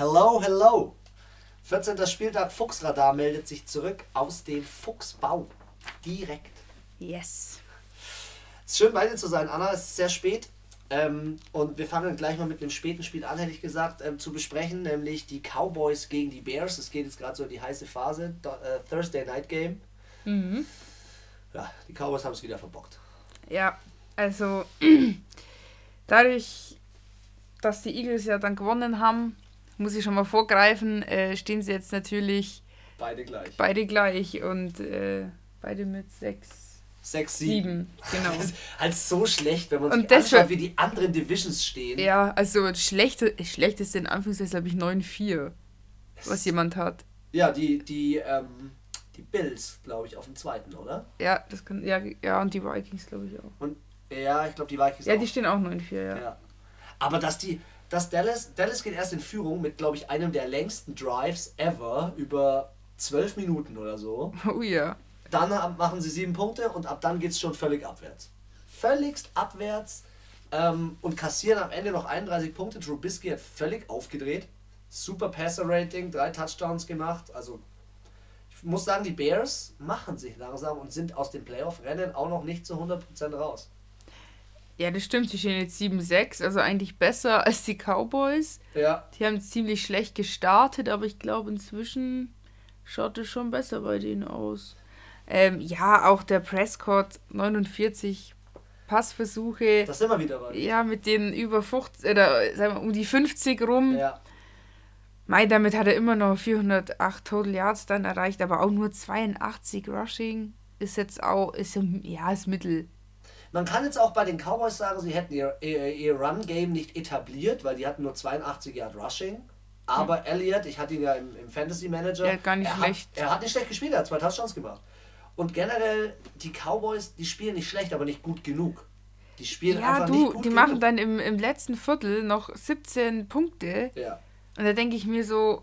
Hello, hello. 14. Spieltag Fuchsradar meldet sich zurück aus dem Fuchsbau. Direkt. Yes. Es ist schön bei dir zu sein, Anna. Es ist sehr spät. Ähm, und wir fangen gleich mal mit einem späten Spiel an, hätte ich gesagt, ähm, zu besprechen, nämlich die Cowboys gegen die Bears. Es geht jetzt gerade so in die heiße Phase. Do, äh, Thursday Night Game. Mhm. Ja, die Cowboys haben es wieder verbockt. Ja, also dadurch, dass die Eagles ja dann gewonnen haben, muss ich schon mal vorgreifen, äh, stehen sie jetzt natürlich Beide gleich. beide gleich und äh, beide mit sechs, 6, 7. sieben, genau. Das ist halt so schlecht, wenn man Und sich anschaut, wie die anderen Divisions stehen. Ja, also schlechte, schlechteste in Anführungszeichen glaube ich 9-4, was jemand hat. Ja, die, die, ähm, die Bills, glaube ich, auf dem zweiten, oder? Ja, das kann, ja, ja, und die Vikings glaube ich auch. Und ja, ich glaube, die Vikings Ja, auch. die stehen auch 9-4, ja. Ja. Aber dass die, dass Dallas, Dallas geht erst in Führung mit, glaube ich, einem der längsten Drives ever über zwölf Minuten oder so. Oh ja. Dann haben- machen sie sieben Punkte und ab dann geht es schon völlig abwärts. Völligst abwärts ähm, und kassieren am Ende noch 31 Punkte. Trubisky hat völlig aufgedreht. Super Passer-Rating, drei Touchdowns gemacht. Also ich muss sagen, die Bears machen sich langsam und sind aus dem Playoff-Rennen auch noch nicht zu 100% raus. Ja, das stimmt, sie stehen jetzt 7-6, also eigentlich besser als die Cowboys. Ja, Die haben ziemlich schlecht gestartet, aber ich glaube, inzwischen schaut es schon besser bei denen aus. Ähm, ja, auch der Prescott, 49 Passversuche. das wir wieder bei. Ja, mit den über 50, oder sagen wir, um die 50 rum. Ja. Mei, damit hat er immer noch 408 Total Yards dann erreicht, aber auch nur 82 Rushing. Ist jetzt auch, ist ja, ja, ist Mittel. Man kann jetzt auch bei den Cowboys sagen, sie hätten ihr, ihr, ihr Run-Game nicht etabliert, weil die hatten nur 82 Yard Rushing. Aber Elliott, ich hatte ihn ja im, im Fantasy Manager. Ja, gar nicht er schlecht. Hat, er hat nicht schlecht gespielt, er hat zwei Touchdowns gemacht. Und generell, die Cowboys, die spielen nicht schlecht, aber nicht gut genug. Die spielen Ja, einfach du, nicht gut die genug. machen dann im, im letzten Viertel noch 17 Punkte. Ja. Und da denke ich mir so,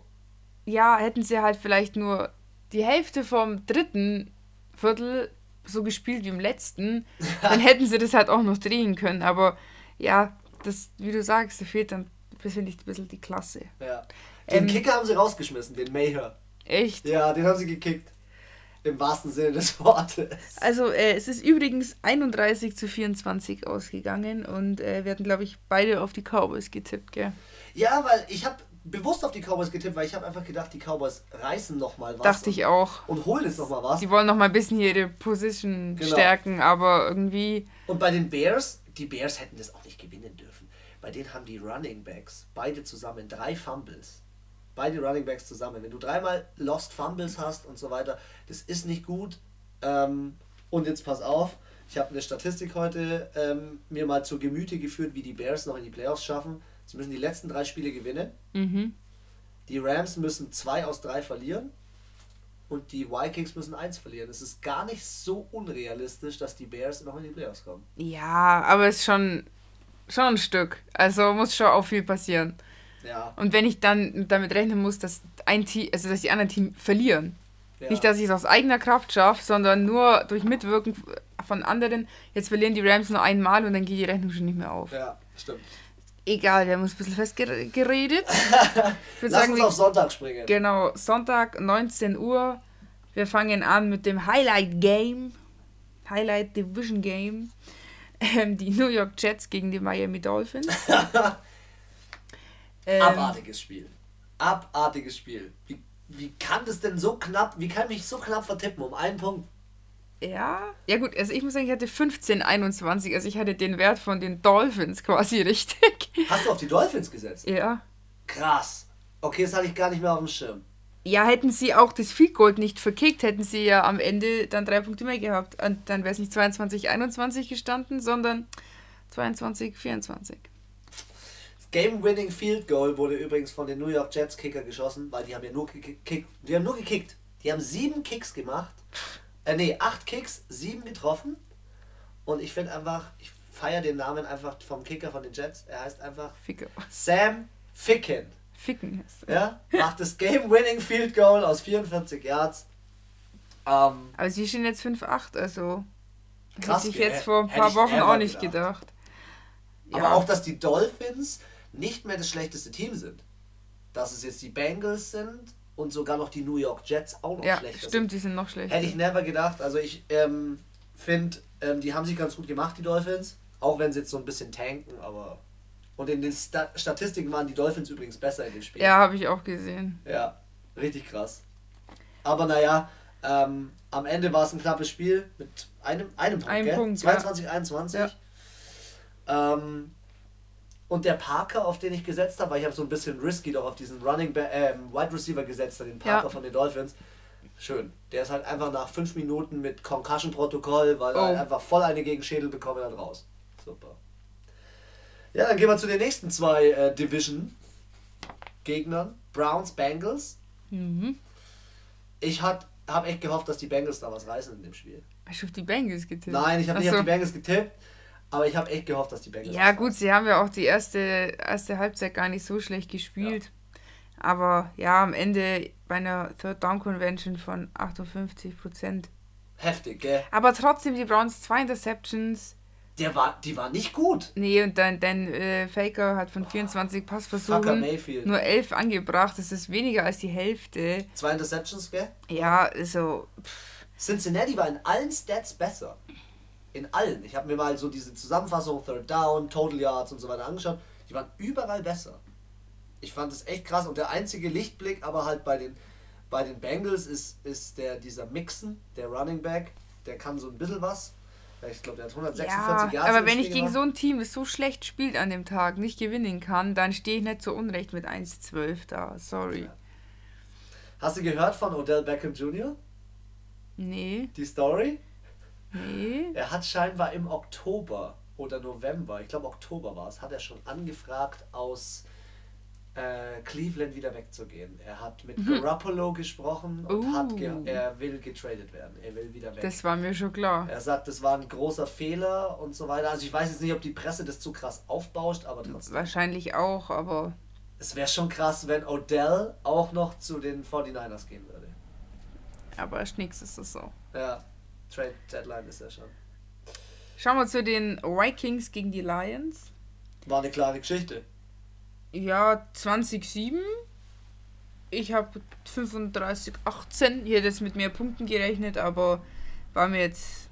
ja, hätten sie halt vielleicht nur die Hälfte vom dritten Viertel so gespielt wie im letzten, dann hätten sie das halt auch noch drehen können. Aber ja, das, wie du sagst, da fehlt dann finde ich ein bisschen die Klasse. ja. Den Ähm, Kicker haben sie rausgeschmissen, den Mayer. Echt? Ja, den haben sie gekickt. Im wahrsten Sinne des Wortes. Also äh, es ist übrigens 31 zu 24 ausgegangen und äh, wir hatten, glaube ich, beide auf die Cowboys getippt, gell? Ja, weil ich habe bewusst auf die Cowboys getippt, weil ich habe einfach gedacht, die Cowboys reißen nochmal was. Dachte ich auch. und holen jetzt nochmal was. Die wollen noch mal ein bisschen ihre Position Genau. stärken, aber irgendwie, Und bei den Bears, die Bears hätten das auch nicht gewinnen dürfen. Bei denen haben die Running Backs beide zusammen drei Fumbles. Beide Running Backs zusammen. Wenn du dreimal Lost Fumbles hast und so weiter, das ist nicht gut. Ähm, und jetzt pass auf, ich habe eine Statistik heute ähm, mir mal zu Gemüte geführt, wie die Bears noch in die Playoffs schaffen. Sie müssen die letzten drei Spiele gewinnen. mhm. Die Rams müssen zwei aus drei verlieren. Und die Vikings müssen eins verlieren. Es ist gar nicht so unrealistisch, dass die Bears noch in die Playoffs kommen. ja, aber es ist schon, schon ein Stück. Also muss schon auch viel passieren. Ja. Und wenn ich dann damit rechnen muss, dass ein Team, also dass die anderen Team verlieren. ja. Nicht, dass ich es aus eigener Kraft schaffe, sondern nur durch Mitwirken von anderen. Jetzt verlieren die Rams nur einmal und dann geht die Rechnung schon nicht mehr auf. Ja, stimmt. Egal, wir haben uns ein bisschen festgeredet. Ich würde Lass sagen, uns auf Sonntag springen. genau, Sonntag, 19 Uhr. Wir fangen an mit dem Highlight Game. Highlight Division Game. Ähm, die New York Jets gegen die Miami Dolphins. ähm, Abartiges Spiel. Abartiges Spiel. Wie, wie kann das denn so knapp, wie kann mich so knapp vertippen um einen Punkt? Ja, ja gut, also ich muss sagen, ich hatte 15, 21, also ich hatte den Wert von den Dolphins quasi richtig. Hast du auf die Dolphins gesetzt? Ja. Krass. Okay, das hatte ich gar nicht mehr auf dem Schirm. Ja, hätten sie auch das Field Goal nicht verkickt, hätten sie ja am Ende dann drei Punkte mehr gehabt. Und dann wäre es nicht 22, 21 gestanden, sondern 22, 24. Das Game-Winning Field Goal wurde übrigens von den New York Jets Kicker geschossen, weil die haben ja nur gekickt. Die haben nur gekickt. Die haben sieben Kicks gemacht. Äh, nee, acht Kicks, sieben getroffen. Und ich finde einfach, ich feiere den Namen einfach vom Kicker von den Jets. Er heißt einfach Ficker. Sam Ficken. Ficken. Ja, macht das Game-Winning Field Goal aus 44 Yards. Ähm, Aber sie stehen jetzt 5-8, also Krass, hätte ich jetzt vor ein paar Wochen auch nicht gedacht. gedacht. Aber auch, dass die Dolphins nicht mehr das schlechteste Team sind. dass es jetzt die Bengals sind und sogar noch die New York Jets auch noch Ja, schlechter stimmt, die sind noch schlechter. Hätte ich never gedacht. Also ich ähm, finde, ähm, die haben sich ganz gut gemacht, die Dolphins. Auch wenn sie jetzt so ein bisschen tanken, aber. Und in den Sta Statistiken waren die Dolphins übrigens besser in dem Spiel. Ja, habe ich auch gesehen. Ja, richtig krass. Aber naja, ähm, am Ende war es ein knappes Spiel mit einem, einem Punkt, Ein gell? Punkt, 22, 21. Ja. Ähm, und der Parker, auf den ich gesetzt habe, weil ich habe so ein bisschen risky doch auf diesen Running Back, ähm, Wide Receiver gesetzt, den Parker Ja. von den Dolphins. Schön. Der ist halt einfach nach fünf Minuten mit Concussion-Protokoll, weil er Oh. halt einfach voll eine gegen Schädel bekommen hat, raus. Super. Ja, dann gehen wir zu den nächsten zwei äh, Division-Gegnern. Browns, Bengals. Mhm. Ich habe echt gehofft, dass die Bengals da was reißen in dem Spiel. Hast du auf die Bengals getippt? Nein, ich habe nicht auf so. die Bengals getippt, aber ich habe echt gehofft, dass die Bengals. Ja, gut, sie haben ja auch die erste, erste Halbzeit gar nicht so schlecht gespielt. Aber ja, am Ende bei einer Third Down Convention von 58 Prozent. Heftig, gell? Aber trotzdem die Browns zwei Interceptions. Der war, die war nicht gut. Nee, und dann, dann äh, Faker hat von 24 Fucker Passversuchen nur 11 angebracht. Das ist weniger als die Hälfte. Zwei Interceptions, gell? Ja, also. Pff, Cincinnati war in allen Stats besser. In allen. Ich habe mir mal so diese Zusammenfassung, Third Down, Total Yards und so weiter angeschaut. Die waren überall besser. Ich fand das echt krass. Und der einzige Lichtblick, aber halt bei den, bei den Bengals, ist, ist der, dieser Mixen, der Running Back. Der kann so ein bisschen was. Ich glaube, der hat 146 ja, Yards. aber wenn ich gegen so ein Team, das so schlecht spielt an dem Tag, nicht gewinnen kann, dann stehe ich nicht so unrecht mit 1-12 da. Sorry. Ja. Hast du gehört von Odell Beckham Jr.? Nee, Die Story? Nee. Er hat scheinbar im Oktober oder November, ich glaube Oktober war es, hat er schon angefragt, aus äh, Cleveland wieder wegzugehen. Er hat mit Garoppolo gesprochen und Uh. hat ge er will getradet werden. Er will wieder weg. Das war mir schon klar. er sagt, das war ein großer Fehler und so weiter. Also ich weiß jetzt nicht, ob die Presse das zu krass aufbauscht, aber trotzdem. Wahrscheinlich auch, aber Es wäre schon krass, wenn Odell auch noch zu den 49ers gehen würde. aber erst nichts ist es so. Ja, Trade Deadline ist ja schon. Schauen wir zu den Vikings gegen die Lions. War eine klare Geschichte. Ja, 2007. Ich habe 35, 18. Ich hätte jetzt mit mehr Punkten gerechnet, aber war mir jetzt.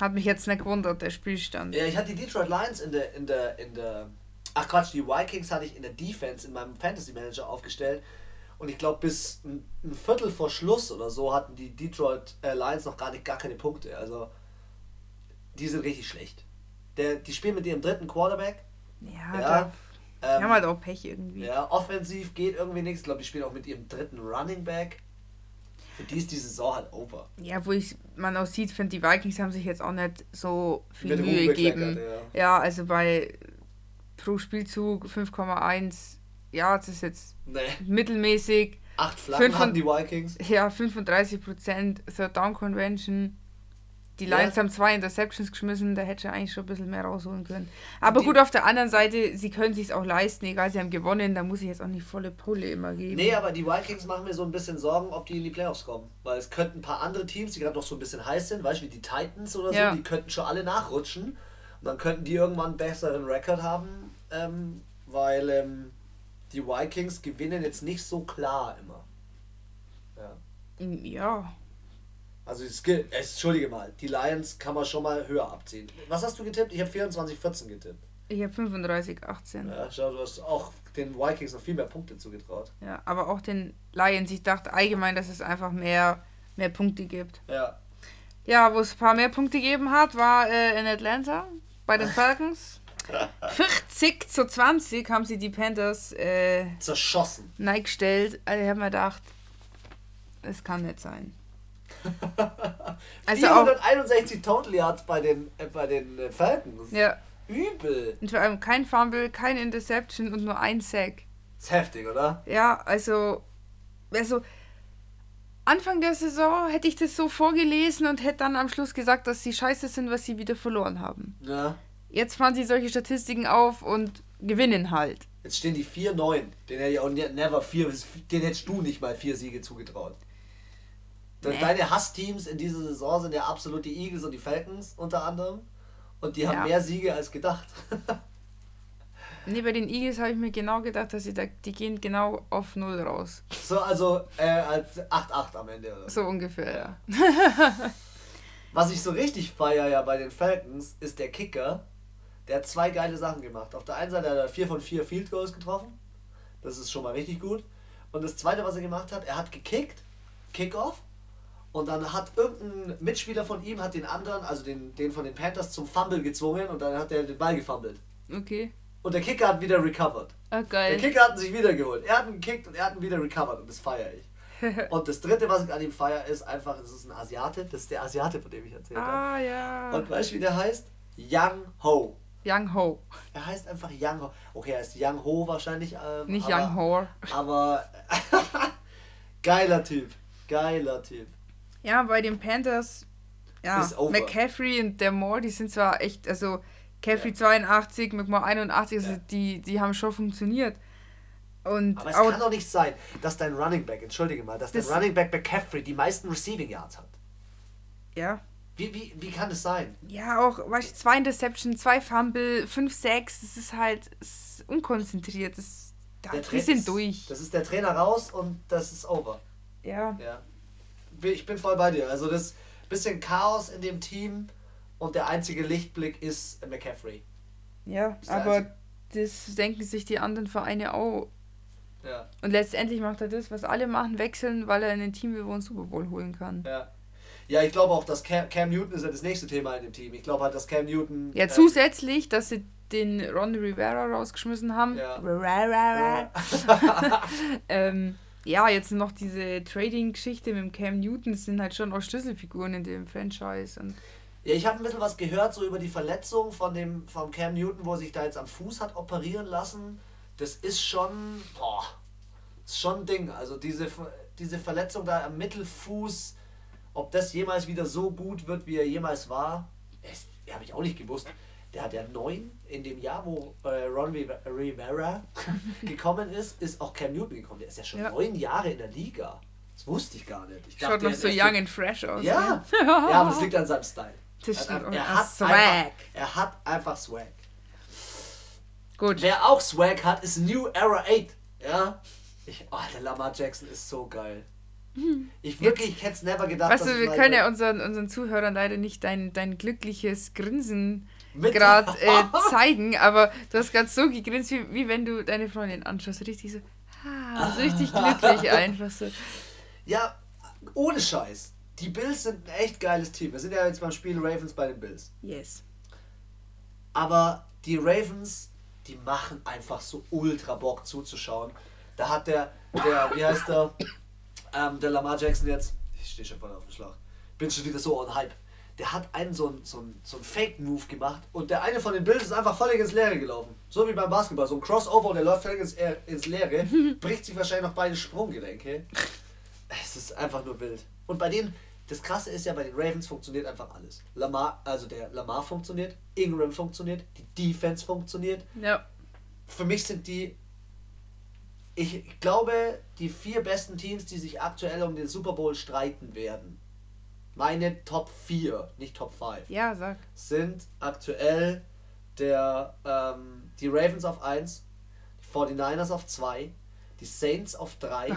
Hat mich jetzt nicht gewundert, der Spielstand. Ja, ich hatte die Detroit Lions in der, in der, in der. Ach Quatsch, die Vikings hatte ich in der Defense in meinem Fantasy Manager aufgestellt. Und ich glaube, bis ein, ein Viertel vor Schluss oder so hatten die Detroit äh, Lions noch gar nicht gar keine Punkte. Also, die sind richtig schlecht. Der, die spielen mit ihrem dritten Quarterback. Ja, Ja, da, die Ähm, haben halt auch Pech irgendwie. ja, offensiv geht irgendwie nichts. Ich glaube, die spielen auch mit ihrem dritten Running Back. Für die ist die Saison halt over. Ja, wo ich, man auch sieht, finde die Vikings haben sich jetzt auch nicht so viel Mit Mühe gegeben. bekleckert, Ja, also bei pro Spielzug 5,1. Ja, das ist jetzt Nee. mittelmäßig. Acht Flanken Fünf hatten die Vikings. Ja, 35% Third Down Convention. Die Ja. Lions haben zwei Interceptions geschmissen, da hätte ich eigentlich schon ein bisschen mehr rausholen können. Aber Die- gut, auf der anderen Seite, sie können sich auch leisten, egal, sie haben gewonnen, da muss ich jetzt auch nicht volle Pulle immer geben. Nee, aber die Vikings machen mir so ein bisschen Sorgen, ob die in die Playoffs kommen. Weil es könnten ein paar andere Teams, die gerade noch so ein bisschen heiß sind, weißt du, wie die Titans oder so, Ja. die könnten schon alle nachrutschen. Und dann könnten die irgendwann einen besseren Rekord haben, ähm, weil ähm, die Vikings gewinnen jetzt nicht so klar immer. Ja. Ja, Also, es, äh, entschuldige mal, die Lions kann man schon mal höher abziehen. Was hast du getippt? Ich habe 24-14 getippt. ich habe 35, 18. Ja. Ja, schau, du hast auch den Vikings noch viel mehr Punkte zugetraut. aber auch den Lions, ich dachte allgemein, dass es einfach mehr, mehr Punkte gibt. Ja. Ja, wo es ein paar mehr Punkte gegeben hat, war äh, in Atlanta bei den Falcons. 40 zu 20 haben sie die Panthers äh, Zerschossen. neigestellt. Also ich habe mir gedacht, es kann nicht sein. Also auch, 461 Total Yards bei den, äh, bei den äh, Falcons. ja, Übel. und vor allem kein Fumble, kein Interception und nur ein Sack. Ist heftig, oder? Ja, also, also Anfang der Saison hätte ich das so vorgelesen und hätte dann am Schluss gesagt, dass sie scheiße sind, was sie wieder verloren haben. Ja. Jetzt fahren sie solche Statistiken auf und gewinnen halt. Jetzt stehen die 4-9. Den hätte ich auch ne- never vier, den hättest du nicht mal vier Siege zugetraut. Nee. Deine Hassteams in dieser Saison sind ja absolut die Eagles und die Falcons unter anderem. Und die haben Ja. mehr Siege als gedacht. Nee, bei den Eagles habe ich mir genau gedacht, dass sie da, die gehen genau auf Null raus. So, also äh, als 8-8 am Ende, oder? So ungefähr, ja. Was ich so richtig feier ja bei den Falcons, ist der Kicker. Der hat zwei geile Sachen gemacht. Auf der einen Seite hat er 4 von 4 Field Goals getroffen. Das ist schon mal richtig gut. Und das zweite, was er gemacht hat, er hat gekickt, Kickoff. Und dann hat irgendein Mitspieler von ihm, hat den anderen, also den, den von den Panthers, zum Fumble gezwungen und dann hat er den Ball gefummelt. Okay. Und der Kicker hat wieder recovered. Ah, Der geil. Kicker hat ihn sich wieder geholt. Er hat ihn gekickt und er hat ihn wieder recovered und das feiere ich. Und das dritte, was ich an ihm feiere, ist einfach, es ist ein Asiate. Das ist der Asiate, von dem ich erzählt habe. Ah, ja. Und weißt du, wie der heißt? Young Ho. Young Ho. Er heißt einfach Young Ho. Okay, er ist Young Ho wahrscheinlich. Ähm, Nicht aber, Young Ho. Aber geiler Typ. Geiler Typ. Ja, bei den Panthers, ja. McCaffrey und der Moore, die sind zwar echt, also Caffrey 82, McMoore 81, also Ja. die, die haben schon funktioniert. Und Aber es auch, kann doch nicht sein, dass dein Running Back, entschuldige mal, dass dein Das- Running Back McCaffrey die meisten Receiving Yards hat. ja, Wie, wie, wie kann das sein? ja, auch, weißt zwei Interception, zwei Fumble, fünf, sechs, das ist halt es ist unkonzentriert, das, da, die sind durch. Das ist der Trainer raus und das ist over. Ja, Ja. Ich bin voll bei dir. Also das bisschen Chaos in dem Team und der einzige Lichtblick ist McCaffrey. ja, Ist aber das denken sich die anderen Vereine auch. Ja. Und letztendlich macht er das, was alle machen, wechseln, weil er in ein Team will, wo er einen Super Bowl holen kann. Ja. Ja, ich glaube auch, dass Cam, Cam Newton ist ja das nächste Thema in dem Team. Ich glaube halt, dass Cam Newton. Ja, äh, zusätzlich, dass sie den Ron Rivera rausgeschmissen haben. Ja. Rivera. ähm, ja, jetzt noch diese Trading-Geschichte mit Cam Newton, das sind halt schon auch Schlüsselfiguren in dem Franchise. Und Ja, ich habe ein bisschen was gehört, so über die Verletzung von dem vom Cam Newton, wo er sich da jetzt am Fuß hat operieren lassen. Das ist schon, boah, ist schon ein Ding. Also diese, diese Verletzung da am Mittelfuß, ob das jemals wieder so gut wird, wie er jemals war, habe ich auch nicht gewusst. Der hat ja neun in dem Jahr, wo äh, Ron Riv- Rivera gekommen ist, ist auch Cam Newton gekommen. Der ist ja schon Ja. neun Jahre in der Liga. Das wusste ich gar nicht. Ich schaut dachte, noch so young and fresh aus. ja, ja, aber das liegt an seinem Style. Das Er hat, einfach- er, hat Swag. Einfach, er hat einfach Swag. Gut. Wer auch Swag hat, ist New Era 8. Ja? Ich, oh, der Lamar Jackson ist so geil. Ich wirklich, ich hätte es never gedacht. Weißt dass du, wir können ja unseren, unseren Zuhörern leider nicht dein, dein glückliches Grinsen gerade äh, zeigen, aber du hast gerade so gegrinst, wie, wie wenn du deine Freundin anschaust. Richtig so, ah, so richtig glücklich einfach so. Ja, ohne Scheiß. Die Bills sind ein echt geiles Team. Wir sind ja jetzt beim Spiel Ravens bei den Bills. Yes. Aber die Ravens, die machen einfach so ultra Bock zuzuschauen. Da hat der, der wie heißt der, ähm, der Lamar Jackson jetzt, ich stehe schon voll auf dem Schlag, bin schon wieder so on Hype. Der hat einen so einen so einen, so einen Fake-Move gemacht und der eine von den Bills ist einfach völlig ins Leere gelaufen. So wie beim Basketball, so ein Crossover und der läuft völlig ins, ins Leere, bricht sich wahrscheinlich noch beide Sprunggelenke. Es ist einfach nur wild. Und bei denen, das krasse ist ja, bei den Ravens funktioniert einfach alles. Lamar, also der Lamar funktioniert, Ingram funktioniert, die Defense funktioniert. Ja. Für mich sind die, ich glaube, die vier besten Teams, die sich aktuell um den Super Bowl streiten werden. Meine Top 4, nicht Top 5, Ja, sag. sind aktuell der, ähm, die Ravens auf 1, die 49ers auf 2, die Saints auf 3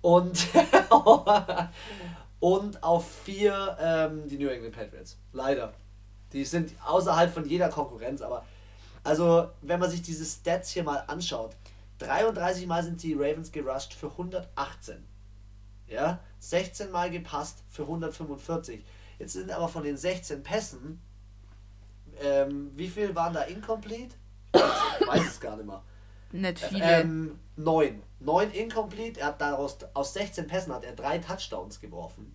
und, und auf 4 ähm, die New England Patriots. Leider. Die sind außerhalb von jeder Konkurrenz, aber also wenn man sich diese Stats hier mal anschaut, 33 Mal sind die Ravens gerusht für 118. Ja, 16 Mal gepasst für 145. Jetzt sind aber von den 16 Pässen, ähm, wie viel waren da incomplete? Ich weiß, ich weiß es gar nicht mehr. Nicht viele. Ähm, neun. Neun incomplete. Er hat daraus aus 16 Pässen hat er drei Touchdowns geworfen.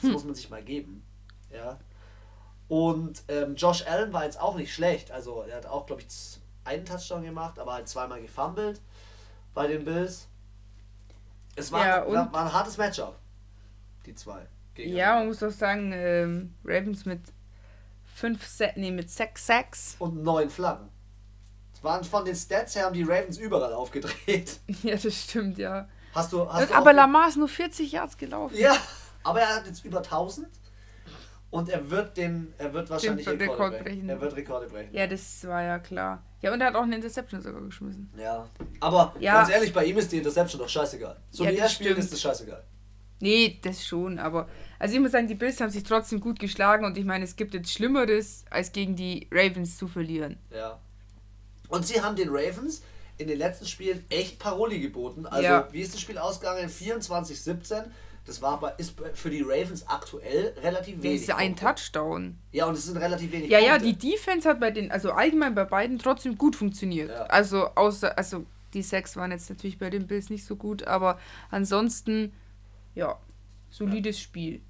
Das muss man sich mal geben. Ja. Und ähm, Josh Allen war jetzt auch nicht schlecht. Also er hat auch, glaube ich, einen Touchdown gemacht, aber halt zweimal gefummelt bei den Bills. Es war, Ja, war, war ein hartes Matchup. Die zwei. ja, man muss auch sagen, ähm, Ravens mit fünf, Se nee, mit sechs Sacks. Und neun Flaggen. Waren von den Stats her haben die Ravens überall aufgedreht. Ja, das stimmt, ja. Hast du, hast du Aber Lamar ist nur 40 Yards gelaufen. Ja, aber er hat jetzt über 1000 und er wird den, er wird wahrscheinlich Den Rekorde Rekord brechen. brechen. Er wird Rekorde brechen. Ja, das war ja klar. Ja, und er hat auch eine Interception sogar geschmissen. Ja. Aber Ja. ganz ehrlich, bei ihm ist die Interception doch scheißegal. So Ja, wie er spielt, ist das scheißegal. Nee, das schon, aber also ich muss sagen, die Bills haben sich trotzdem gut geschlagen und ich meine, es gibt jetzt Schlimmeres, als gegen die Ravens zu verlieren. Ja. Und sie haben den Ravens in den letzten Spielen echt Paroli geboten. Also, Ja. wie ist das Spiel ausgegangen? 24-17. Das war aber, ist für die Ravens aktuell relativ Das wenig. ist ja ein. Touchdown. Ja, und es sind relativ wenig Ja, ja, Punkte. die Defense hat bei den, also allgemein bei beiden trotzdem gut funktioniert. Ja. Also außer, also die Sacks waren jetzt natürlich bei den Bills nicht so gut, aber ansonsten, ja, solides Spiel.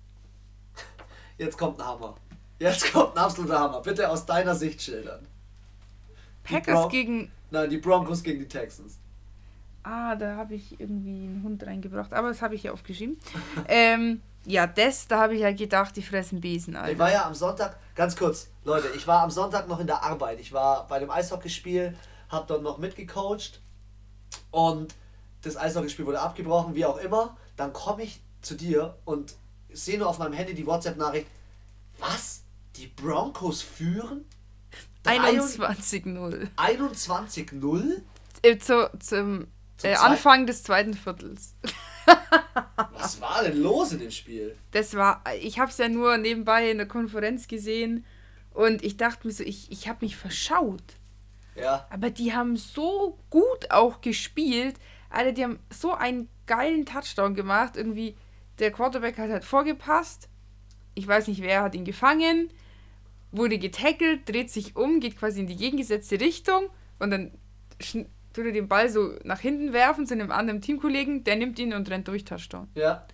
Jetzt kommt ein Hammer. Jetzt kommt ein absoluter Hammer. Bitte aus deiner Sicht schildern. Packers gegen, Nein, die Broncos gegen die Texans. Ah, da habe ich irgendwie einen Hund reingebracht, aber das habe ich ja aufgeschrieben. ähm, ja, das, da habe ich ja gedacht, die fressen Besen, Ich Alter. war ja am Sonntag, ganz kurz, Leute, ich war am Sonntag noch in der Arbeit. Ich war bei dem Eishockeyspiel, hab dort noch mitgecoacht und das Eishockeyspiel wurde abgebrochen, wie auch immer. Dann komme ich zu dir und sehe nur auf meinem Handy die WhatsApp-Nachricht. Was? Die Broncos führen? 21-0. 21-0? Äh, zu, Zum äh, Anfang des zweiten Viertels. Was war denn los in dem Spiel? Das war, ich habe es ja nur nebenbei in der Konferenz gesehen und ich dachte mir so, ich, ich habe mich verschaut. Ja, Aber die haben so gut auch gespielt. Alter, die haben so einen geilen Touchdown gemacht. Irgendwie, der Quarterback hat halt vorgepasst. Ich weiß nicht, wer hat ihn gefangen. Wurde getackelt, dreht sich um, geht quasi in die gegengesetzte Richtung und dann tut er den Ball so nach hinten werfen zu einem anderen Teamkollegen. Der nimmt ihn und rennt durch Touchdown. ja.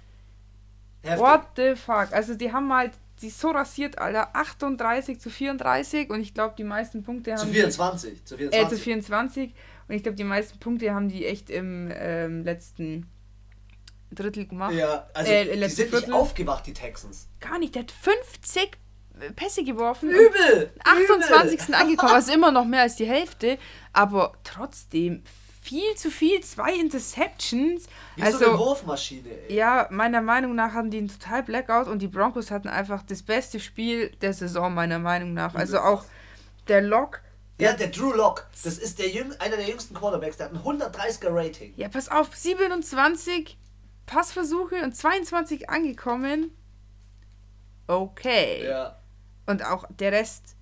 Heftig. What the fuck? Also die haben halt die so rasiert, Alter. 38 zu 34 und ich glaube, die meisten Punkte haben Zu die- 24. Zu äh, 24. zu 24. Und ich glaube, die meisten Punkte haben die echt im ähm, letzten Drittel gemacht. ja, also äh, die sind nicht Viertel. aufgewacht, die Texans. Gar nicht. Der hat 50 Pässe geworfen. Übel! 28. angekommen, also immer noch mehr als die Hälfte. Aber trotzdem viel zu viel. Zwei Interceptions. Wie so eine also, Wurfmaschine, ey. ja, meiner Meinung nach hatten die einen total Blackout und die Broncos hatten einfach das beste Spiel der Saison, meiner Meinung nach. Also auch der Lock. Ja, der Drew Lock, das ist der jüng, einer der jüngsten Quarterbacks, der hat ein 130er Rating. Ja, pass auf, 27 Passversuche und 22 angekommen. Okay. Ja. Und auch der Rest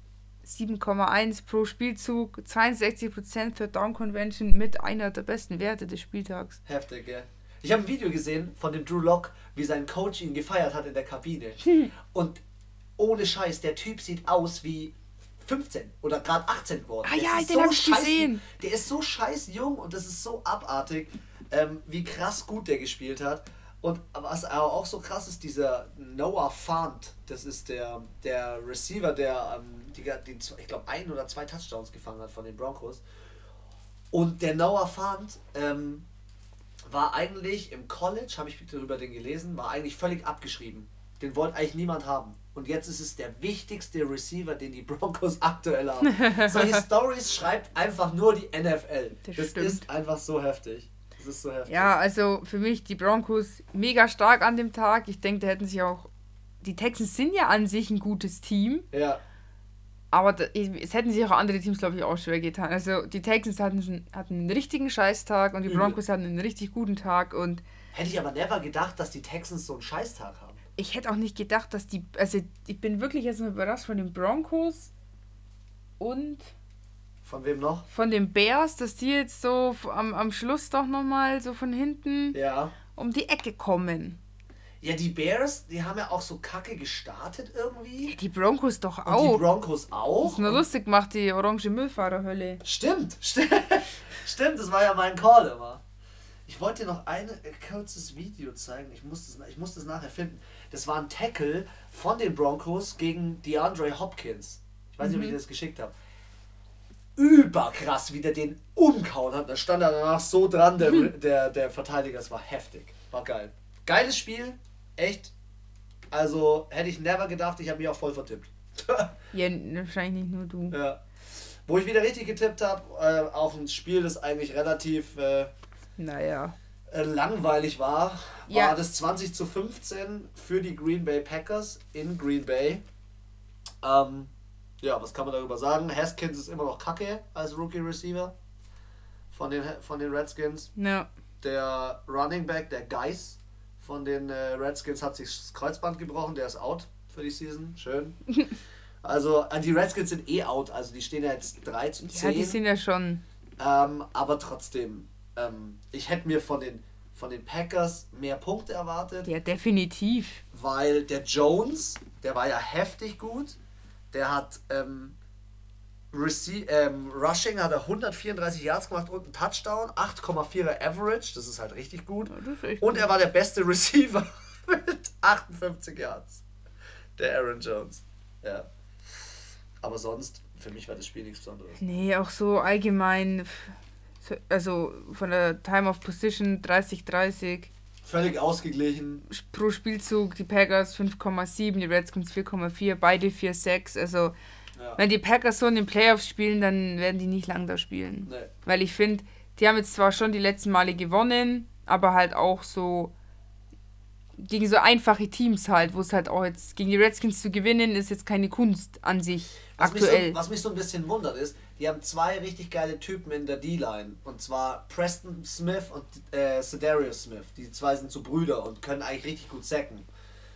7,1 pro Spielzug, 62% Third Down Convention mit einer der besten Werte des Spieltags. Heftig, gell? Ich habe ein Video gesehen von dem Drew Lock, wie sein Coach ihn gefeiert hat in der Kabine. Und ohne Scheiß, der Typ sieht aus wie 15 oder gerade 18 geworden. Ah Der ja, den hab ich scheiß- gesehen. Der ist so scheiß jung und das ist so abartig, ähm, wie krass gut der gespielt hat. Und was aber auch so krass ist, dieser Noah Fant, das ist der, der Receiver, der ähm, die, die, ich glaube ein oder zwei Touchdowns gefangen hat von den Broncos. Und der Noah Fant ähm, war eigentlich im College, habe ich darüber den gelesen, war eigentlich völlig abgeschrieben. Den wollte eigentlich niemand haben. Und jetzt ist es der wichtigste Receiver, den die Broncos aktuell haben. Solche Stories schreibt einfach nur die NFL. Das Das, ist einfach so heftig. Das ist so heftig. Ja, also für mich die Broncos mega stark an dem Tag. Ich denke, da hätten sich auch. Die Texans sind ja an sich ein gutes Team, Ja, aber da, es hätten sich auch andere Teams, glaube ich, auch schwer getan. Also die Texans hatten, hatten einen richtigen Scheißtag und die Übel. Broncos hatten einen richtig guten Tag und hätte ich aber never gedacht, dass die Texans so einen Scheißtag haben. ich hätte auch nicht gedacht, dass die. Also, ich bin wirklich jetzt mal überrascht von den Broncos und Von wem noch? von den Bears, dass die jetzt so am, am Schluss doch nochmal so von hinten Ja. um die Ecke kommen. Ja, die Bears, die haben ja auch so kacke gestartet irgendwie. Die Broncos doch Und auch. die Broncos auch. ist nur Und- lustig gemacht, die orange Müllfahrerhölle. Stimmt, stimmt. Stimmt, das war ja mein Call immer. Ich wollte dir noch ein äh, kurzes Video zeigen. Ich muss, das, ich muss das nachher finden. Das war ein Tackle von den Broncos gegen DeAndre Hopkins. Ich weiß nicht, ob ich dir das geschickt habe. Überkrass, wie der den umkauen hat. Da stand er danach so dran, der, der, der Verteidiger. Das war heftig. War geil. Geiles Spiel. Echt. Also hätte ich never gedacht. Ich habe mich auch voll vertippt. Ja, wahrscheinlich nicht nur du. Ja. Wo ich wieder richtig getippt habe, äh, auch ein Spiel, das eigentlich relativ äh, Naja. äh, langweilig war, Ja. war das 20 zu 15 für die Green Bay Packers in Green Bay. Ähm, ja, was kann man darüber sagen? Haskins ist immer noch kacke als Rookie Receiver von den, von den Redskins. Ja. Der Running Back, der Geis von den äh, Redskins hat sich das Kreuzband gebrochen, der ist out für die Season. Schön. Also, äh, die Redskins sind eh out, also die stehen ja jetzt 3 zu 10. Ja, die sind ja schon. Ähm, aber trotzdem, ähm, ich hätte mir von den, von den Packers mehr Punkte erwartet, Ja, definitiv. weil der Jones, der war ja heftig gut. Der hat ähm, Rece ähm, Rushing hat er 134 Yards gemacht und einen Touchdown, 8,4er Average, das ist halt richtig gut. ist echt Und er war der beste Receiver mit 58 Yards. Der Aaron Jones. Ja. Aber sonst, für mich war das Spiel nichts Besonderes. Nee, auch so allgemein. Also von der Time of Position 30-30 Völlig ausgeglichen. pro Spielzug. Die Packers 5,7, die Redskins 4,4, beide 4,6. Also, Ja. wenn die Packers so in den Playoffs spielen, dann werden die nicht lang da spielen. Nee. Weil ich finde, die haben jetzt zwar schon die letzten Male gewonnen, aber halt auch so gegen so einfache Teams halt, wo es halt auch jetzt gegen die Redskins zu gewinnen, ist jetzt keine Kunst an sich Was mich, aktuell. so, was mich so ein bisschen wundert ist, die haben zwei richtig geile Typen in der D-Line. Und zwar Preston Smith und äh, Cedarius Smith. Die zwei sind so Brüder und können eigentlich richtig gut sacken.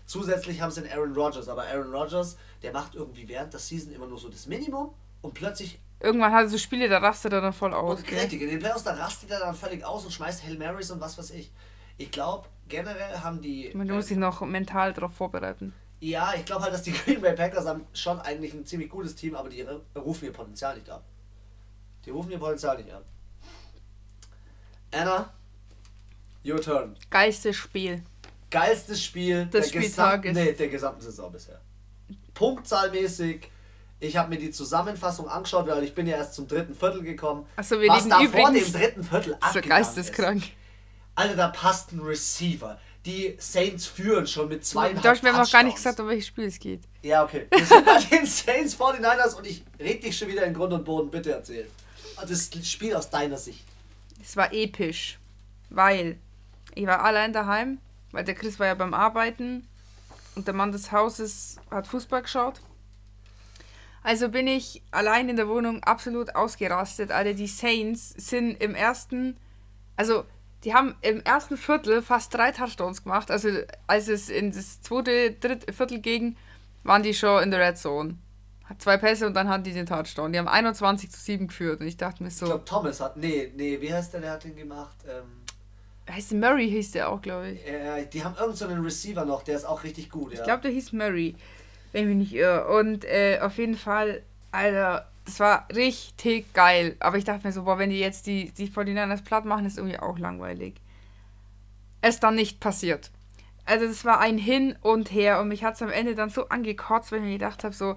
Zusätzlich haben sie den Aaron Rodgers, aber Aaron Rodgers, der macht irgendwie während der Season immer nur so das Minimum und plötzlich Irgendwann hat er so Spiele, da rastet er dann voll aus. Und? Kritik. In den Playoffs, da rastet er dann völlig aus und schmeißt Hail Marys und was weiß ich. Ich glaube, generell haben die. Man muss sich noch mental darauf vorbereiten. Ja, ich glaube halt, dass die Green Bay Packers haben schon eigentlich ein ziemlich gutes Team, aber die rufen ihr Potenzial nicht ab. Die rufen ihr Potenzial nicht ab. Anna, your turn. Geilstes Spiel. Geilstes Spiel Des der, gesamten, Spieltages. nee, der gesamten Saison bisher. Punktzahlmäßig. Ich habe mir die Zusammenfassung angeschaut, weil ich bin ja erst zum dritten Viertel gekommen. Achso, wir was da vor dem dritten Viertel So abgegangen geisteskrank. Ist. Alter, da passt ein Receiver. Die Saints führen schon mit Du zweieinhalb hast mir noch gar nicht Touchdowns. gesagt, um welches Spiel es geht. Ja, okay. Wir sind bei den Saints 49ers und ich red dich schon wieder in Grund und Boden. Bitte erzähl. Das Spiel aus deiner Sicht. Es war episch, weil ich war allein daheim, weil der Chris war ja beim Arbeiten und der Mann des Hauses hat Fußball geschaut. Also bin ich allein in der Wohnung absolut ausgerastet. Alle die Saints sind im ersten, also die haben im ersten Viertel fast drei Touchdowns gemacht. Also als es in das zweite, dritte Viertel ging, waren die schon in der Red Zone. Hat zwei Pässe und dann hatten die den Touchdown. Die haben 21 zu 7 geführt und ich dachte mir so. Ich glaube, Thomas hat. Nee, nee, wie heißt der, der hat den gemacht? Ähm, Heißt Murray hieß der auch, glaube ich. äh, die haben irgendeinen so einen Receiver noch, der ist auch richtig gut. Ja. Ich glaube, der hieß Murray, wenn ich mich nicht irre. Und äh, auf jeden Fall, Alter, das war richtig geil. Aber ich dachte mir so, boah, wenn die jetzt die, die 49ers platt machen, ist irgendwie auch langweilig. Es dann nicht passiert. Also das war ein Hin und Her und mich hat es am Ende dann so angekotzt, weil ich mir gedacht habe, so,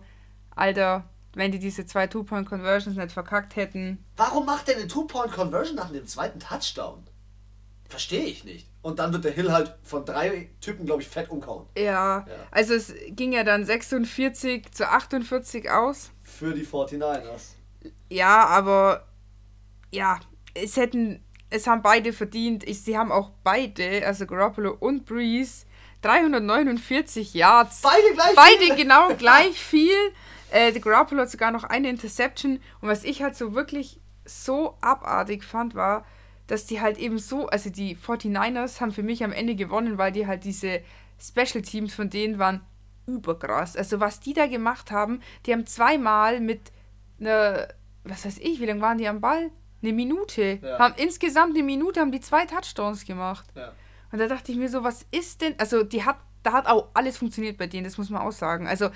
Alter, wenn die diese zwei Two-Point-Conversions nicht verkackt hätten. Warum macht der eine Two-Point-Conversion nach dem zweiten Touchdown? Verstehe ich nicht. Und dann wird der Hill halt von drei Typen, glaube ich, fett umkauen. Ja, Ja. also es ging ja dann 46 zu 48 aus. Für die 49ers. Ja, aber ja, es hätten, es haben beide verdient. Ich, sie haben auch beide, also Garoppolo und Breeze, 349 Yards. Beide gleich Beide viel. genau gleich viel. Äh, der Garoppolo hat sogar noch eine Interception. Und was ich halt so wirklich so abartig fand, war, dass die halt eben so, also die 49ers haben für mich am Ende gewonnen, weil die halt diese Special Teams von denen waren überkrass. Also was die da gemacht haben, die haben zweimal mit einer, was weiß ich, wie lange waren die am Ball? Eine Minute. Ja. Haben insgesamt eine Minute, haben die zwei Touchdowns gemacht. Ja. Und da dachte ich mir so, was ist denn? Also, die hat, da hat auch alles funktioniert bei denen, das muss man auch sagen. Also,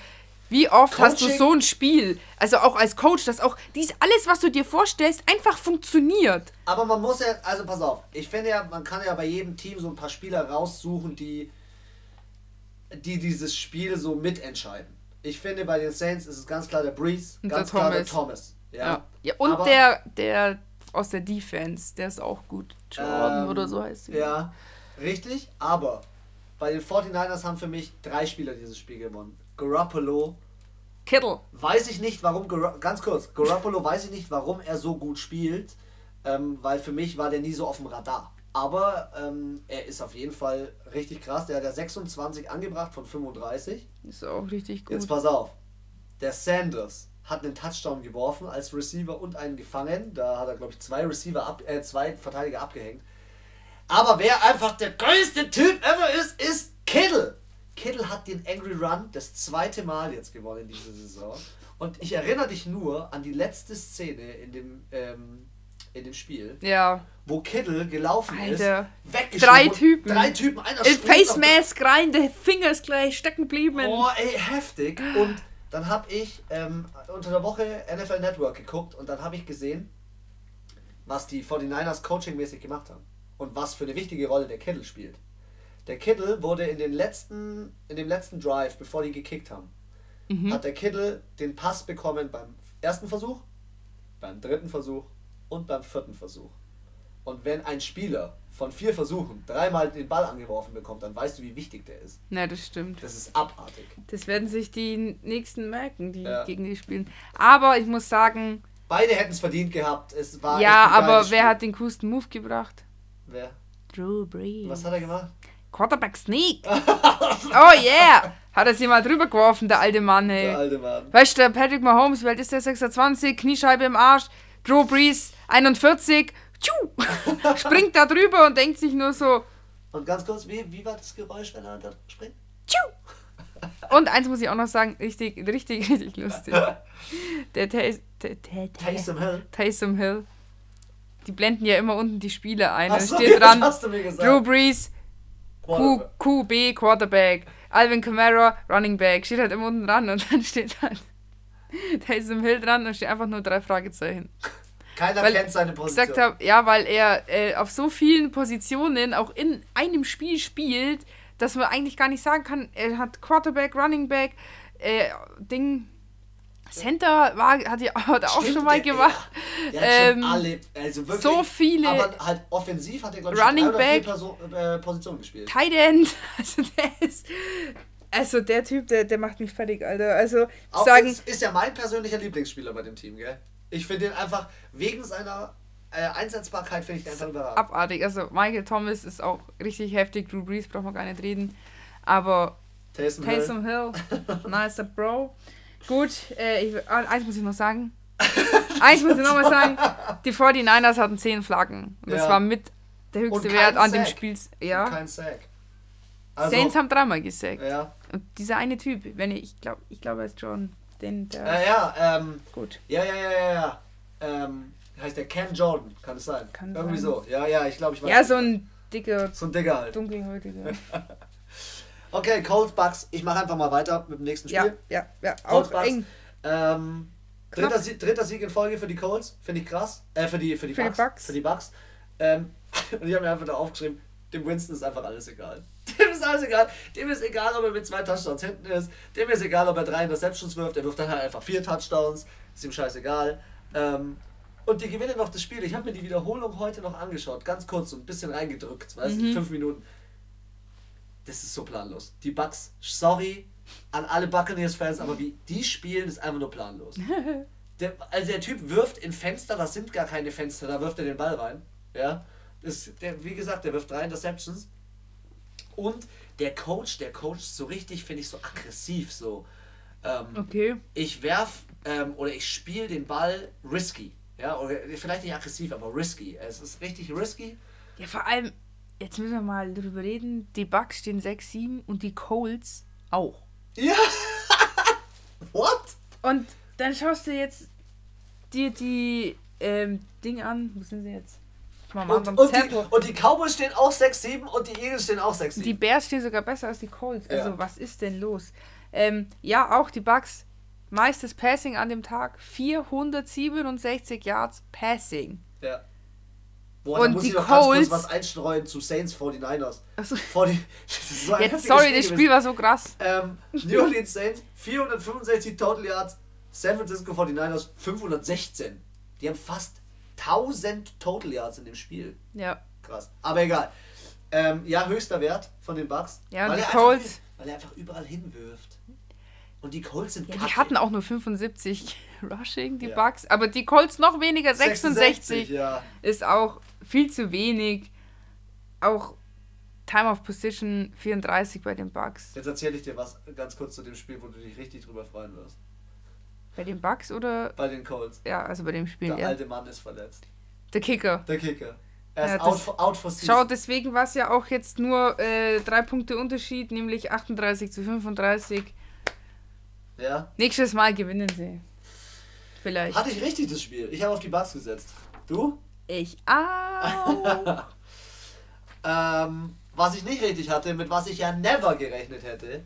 wie oft hast du Coaching- so ein Spiel, also auch als Coach, dass auch dies alles, was du dir vorstellst, einfach funktioniert. Aber man muss ja, also pass auf, ich finde ja, man kann ja bei jedem Team so ein paar Spieler raussuchen, die, die dieses Spiel so mitentscheiden. Ich finde, bei den Saints ist es ganz klar der Breeze, Und ganz der klar der Thomas. Thomas. Ja. Ja. ja und Aber- der, der aus der Defense, der ist auch gut. Jordan Ähm, oder so heißt sie. Ja, richtig, aber bei den 49ers haben für mich drei Spieler dieses Spiel gewonnen. Garoppolo, Kittle. weiß ich nicht, warum, Gar ganz kurz, Garoppolo weiß ich nicht, warum er so gut spielt, ähm, weil für mich war der nie so auf dem Radar. Aber ähm, er ist auf jeden Fall richtig krass. Der hat ja 26 angebracht von 35. Ist auch richtig gut. Jetzt pass auf. der Sanders hat einen Touchdown geworfen als Receiver und einen gefangen. Da hat er, glaube ich, zwei Receiver ab, äh, zwei Verteidiger abgehängt. Aber wer einfach der größte Typ ever ist, ist Kittle. Kittle hat den Angry Run das zweite Mal jetzt gewonnen diese Saison. Und ich erinnere dich nur an die letzte Szene in dem, ähm, in dem Spiel, Ja. wo Kittle gelaufen Alter. ist, weggeschoben. Drei Typen. Drei Typen, einer In Face Mask rein, der Finger ist gleich stecken geblieben. Oh, ey, heftig. Und dann habe ich ähm, unter der Woche NFL Network geguckt und dann habe ich gesehen, was die 49ers coachingmäßig gemacht haben. Und was für eine wichtige Rolle der Kittle spielt. Der Kittle wurde in, den letzten, in dem letzten Drive, bevor die gekickt haben, hat der Kittle den Pass bekommen beim ersten Versuch, beim dritten Versuch und beim vierten Versuch. Und wenn ein Spieler von vier Versuchen dreimal den Ball angeworfen bekommt, dann weißt du, wie wichtig der ist. Na, das stimmt. Das ist abartig. Das werden sich die nächsten merken, die Ja. gegen die spielen. Aber ich muss sagen, Beide hätten es verdient gehabt. Es war ja, aber wer Spiel. hat den coolsten Move gebracht? Wer? Drew Brees. Was hat er gemacht? Quarterback Sneak. oh yeah. Hat er sie mal drüber geworfen, der alte Mann, hey. Der alte Mann. Weißt du, Patrick Mahomes, wie alt ist der? 26, Kniescheibe im Arsch. Drew Brees, 41. Tschu, springt da drüber und denkt sich nur so, Und ganz kurz, wie, wie war das Geräusch, wenn er da springt? tschu. Und eins muss ich auch noch sagen, richtig, richtig, richtig lustig. Der Tays- der- der- der- Taysom Hill. Taysom Hill. Die blenden ja immer unten die Spiele ein. Da so, steht das dran, hast du mir gesagt. Drew Brees, Q. QB, Quarterback. Alvin Kamara, Running Back. Steht halt immer unten dran und dann steht halt Taysom Hill dran und steht einfach nur drei Fragezeichen. Keiner Weil kennt seine Position. gesagt habe, ja, weil er äh, auf so vielen Positionen auch in einem Spiel spielt, dass man eigentlich gar nicht sagen kann, er hat Quarterback, Running Back, äh, Ding, Center war, hat, er, hat er auch Stimmt, schon mal der- gemacht. Der hat Ähm, schon alle, also wirklich. so viele- Aber halt offensiv hat er, glaube ich, Running Back. Perso äh, Positionen gespielt. Tight End, also der ist, also der Typ, der, der macht mich fertig, Alter. Also Auch sagen, ist, ist ja mein persönlicher Lieblingsspieler bei dem Team, gell? Ich finde ihn einfach, wegen seiner äh, Einsetzbarkeit, finde ich den einfach überragend. abartig. Also Michael Thomas ist auch richtig heftig, Drew Brees braucht man gar nicht reden. Aber Taysom Hill. Hill, nicer Bro. Gut, äh, ich, ah, eins muss ich noch sagen. eins muss ich noch mal sagen. Die 49ers hatten 10 Flaggen. Und das Ja. war mit der höchste Wert an dem Sack. Spiel. Und Ja. Kein Sack. Also, Saints haben dreimal gesackt. ja. Und dieser eine Typ, wenn ich, ich glaube, ich glaube, er ist John. Den, der, Äh, ja, ähm, gut. ja, ja, ja, ja, ja. Ähm, heißt der Cam Jordan, kann es sein? Kann Irgendwie sein. so. Ja, ja, ich glaube, ich weiß. Ja, so ein dicker, so ein Digger halt. dunkelhäutiger. Okay, Colts Bucks. Ich mache einfach mal weiter mit dem nächsten Ja, Spiel. ja, ja. Colts Auch Bucks. eng. Ähm, dritter, Sie dritter Sieg in Folge für die Colts. Finde ich krass. Äh, für die, für die Für die Bucks. Bucks. Für die Bucks. Ähm, und ich habe mir einfach da aufgeschrieben, dem Winston ist einfach alles egal. Dem ist alles egal. Dem ist egal, ob er mit zwei Touchdowns hinten ist. Dem ist egal, ob er drei Interceptions wirft. Er wirft dann halt einfach vier Touchdowns. Ist ihm scheißegal. Ähm, und die gewinnen noch das Spiel. Ich habe mir die Wiederholung heute noch angeschaut. Ganz kurz, so ein bisschen reingedrückt. Weißt du, fünf Minuten. Das ist so planlos. Die Bucks, sorry an alle Buccaneers-Fans, aber wie die spielen, ist einfach nur planlos. Der, also der Typ wirft in Fenster, das sind gar keine Fenster, da wirft er den Ball rein. Ja. Das, der, wie gesagt, der wirft drei Interceptions. Und der Coach, der Coach so richtig, finde ich, so aggressiv. So. Ähm, Okay. ich werf ähm, oder ich spiele den Ball risky. Ja, oder vielleicht nicht aggressiv, aber risky. Es ist richtig risky. Ja, vor allem, jetzt müssen wir mal drüber reden. Die Bucks stehen 6-7 und die Colts auch. Ja. What? Und dann schaust du jetzt dir die ähm, Ding an. Wo sind sie jetzt? Mal Und, und, die, und die Cowboys stehen auch 6-7 und die Eagles stehen auch 6-7. Die Bears stehen sogar besser als die Colts. Also, Ja. was ist denn los? Ähm, ja, auch die Bucks. Meistes Passing an dem Tag. 467 Yards Passing. Ja. Boah, Und die ich noch ganz kurz Colts- was einstreuen zu Saints 49ers. Also, Vor die, das ist so jetzt, sorry, das gewesen. Spiel war so krass. Ähm, New Orleans Saints 465 Total Yards, San Francisco 49ers 516. Die haben fast 1000 Total Yards in dem Spiel. Ja. Krass. Aber egal. Ähm, ja, höchster Wert von den Bucks. Ja, und die Colts- Einfach, weil er einfach überall hinwirft. Und die Colts sind Ja, die hatten auch nur 75 Rushing, die Ja. Bucks. Aber die Colts noch weniger, 66. ja. ist auch viel zu wenig. Auch Time of Position 34 bei den Bucks. Jetzt erzähle ich dir was ganz kurz zu dem Spiel, wo du dich richtig drüber freuen wirst. Bei den Bucks oder? Bei den Colts. Ja, also bei dem Spiel, Der ja. alte Mann ist verletzt. Der Kicker. Der Kicker. Er ist Ja, out, das- for, out for season. Schau, deswegen war es ja auch jetzt nur äh, drei Punkte Unterschied, nämlich 38 zu 35. Ja. Nächstes Mal gewinnen sie. Vielleicht. Hatte ich richtig das Spiel. Ich habe auf die Bucks gesetzt. Du? Ich auch. Ähm, was ich nicht richtig hatte, mit was ich ja never gerechnet hätte,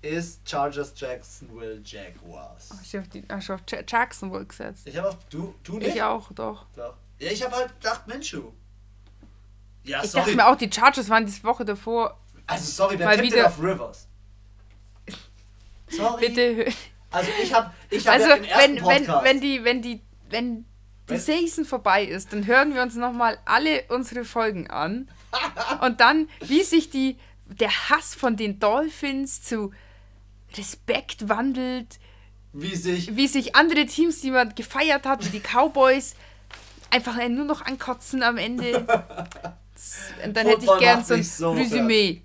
ist Chargers Jacksonville Jaguars. ich habe die ach, ich hab auf Ja- Jacksonville gesetzt. Ich habe auf. Du, du nicht? Ich auch, doch. Doch. Ja, ich habe halt gedacht, Mensch. Ja, Ich sorry. dachte mir auch, die Chargers waren die Woche davor. also, sorry, wer tippt wieder- denn auf Rivers? Sorry. Bitte. Also, ich habe ich hab Also, ja im ersten wenn, wenn, Podcast. wenn die, wenn die, wenn die Season vorbei ist, dann hören wir uns nochmal alle unsere Folgen an. Und dann, wie sich die, der Hass von den Dolphins zu Respekt wandelt, wie sich. wie sich andere Teams, die man gefeiert hat, wie die Cowboys, einfach nur noch ankotzen am Ende. Und dann hätte ich Football gern so ein so Resümee.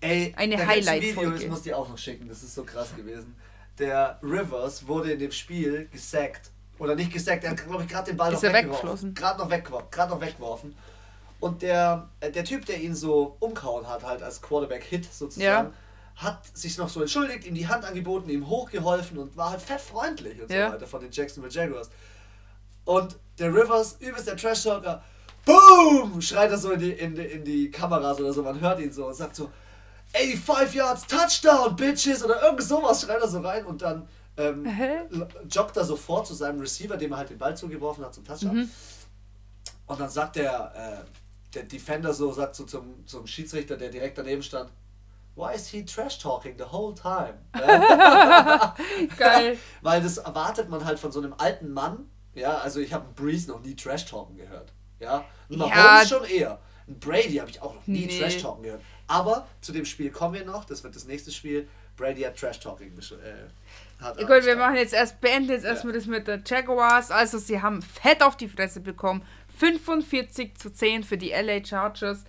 Ey, Eine Highlight-Folge. Das muss ich auch noch schicken, das ist so krass gewesen. Der Rivers wurde in dem Spiel gesackt. Oder nicht gesackt, er hat, glaube ich, gerade den Ball Ist noch er weggeworfen. Gerade noch, weggeworfen, gerade noch weggeworfen. Und der, äh, der Typ, der ihn so umgehauen hat, halt als Quarterback-Hit sozusagen, Ja. hat sich noch so entschuldigt, ihm die Hand angeboten, ihm hochgeholfen und war halt fett freundlich und Ja. so weiter von den Jacksonville Jaguars. Und der Rivers, übelst der Trash-Talker, BOOM! Schreit er so in die, in, die, in die Kameras oder so, man hört ihn so und sagt so, 85 Yards, Touchdown, Bitches! Oder irgend sowas schreit er so rein und dann ähm, joggt er sofort zu seinem Receiver, dem er halt den Ball zugeworfen hat zum Touchdown. Und dann sagt der, äh, der Defender so, sagt so zum, zum Schiedsrichter, der direkt daneben stand, Why is he trash talking the whole time? Ja? Geil. Weil das erwartet man halt von so einem alten Mann. Ja, also ich habe einen Breeze noch nie Trash Talken gehört. Ja, ein Ja. Mahomes schon eher. Ein Brady habe ich auch noch nie Nee. Trash Talken gehört. Aber zu dem Spiel kommen wir noch. Das wird das nächste Spiel. Brady hat Trash Talking. Äh, hat Ja, gut, wir machen jetzt erst, beenden jetzt erstmal das mit der Jaguars. Also, sie haben fett auf die Fresse bekommen. 45 zu 10 für die LA Chargers.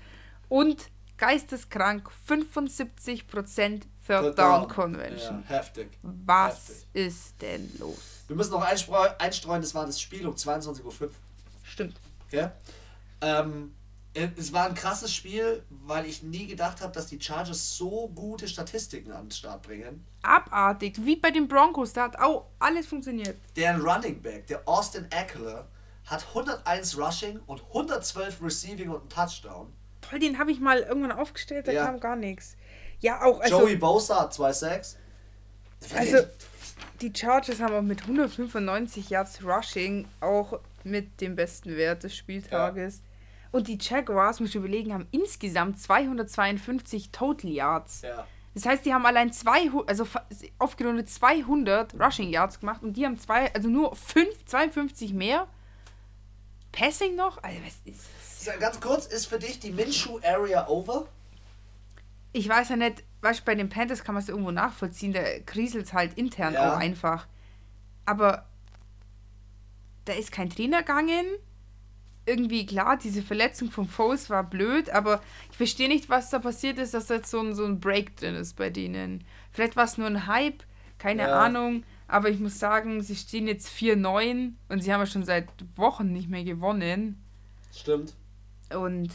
Und geisteskrank 75% Third Down Convention. Ja, heftig. Was Heftig. ist denn los? Wir müssen noch einstreu- einstreuen, das war das Spiel um 22.05 Uhr. Stimmt. Okay? Ähm, äh, es war ein krasses Spiel, weil ich nie gedacht habe, dass die Chargers so gute Statistiken an den Start bringen. Abartig. Wie bei den Broncos. Da hat auch alles funktioniert. Deren Running Back, der Austin Eckler, hat 101 Rushing und 112 Receiving und einen Touchdown. Toll, den habe ich mal irgendwann aufgestellt. Da Ja. kam gar nichts. Ja, auch. Also, Joey Bosa hat 2 Sacks. Also, die Chargers haben auch mit 195 Yards Rushing auch mit dem besten Wert des Spieltages. Und die Jaguars, muss ich überlegen, haben insgesamt 252 Total Yards. ja. Das heißt, die haben allein 200, also aufgerundet 200 Rushing Yards gemacht und die haben zwei, also nur 5, 52 mehr. Passing noch? Also, was ist das? Sag Ganz kurz, ist für dich die Minshew Area over? Ich weiß ja nicht, weißt du, bei den Panthers kann man es irgendwo nachvollziehen, da kriselt halt intern Ja. auch einfach. Aber da ist kein Trainer gegangen. Irgendwie, klar, diese Verletzung von Foles war blöd, aber ich verstehe nicht, was da passiert ist, dass da jetzt so ein, so ein Break drin ist bei denen. Vielleicht war es nur ein Hype, keine Ja. Ahnung, aber ich muss sagen, sie stehen jetzt 4-9 und sie haben ja schon seit Wochen nicht mehr gewonnen. Stimmt. Und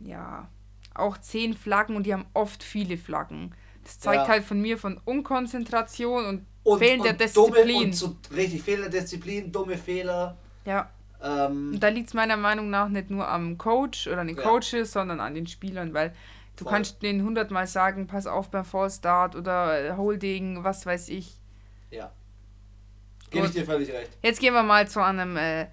ja, auch zehn Flaggen und die haben oft viele Flaggen. Das zeigt Ja. halt von mir von Unkonzentration und, Und, fehlender und dumme, Disziplin. und so, richtig, fehlende Disziplin, dumme Fehler. ja, Ähm, da liegt es meiner Meinung nach nicht nur am Coach oder an den Ja. Coaches, sondern an den Spielern, weil du Voll. kannst denen hundertmal sagen, pass auf beim Fallstart oder äh, Holding, was weiß ich. ja. Gebe ich dir völlig recht. Jetzt gehen wir mal zu einem äh,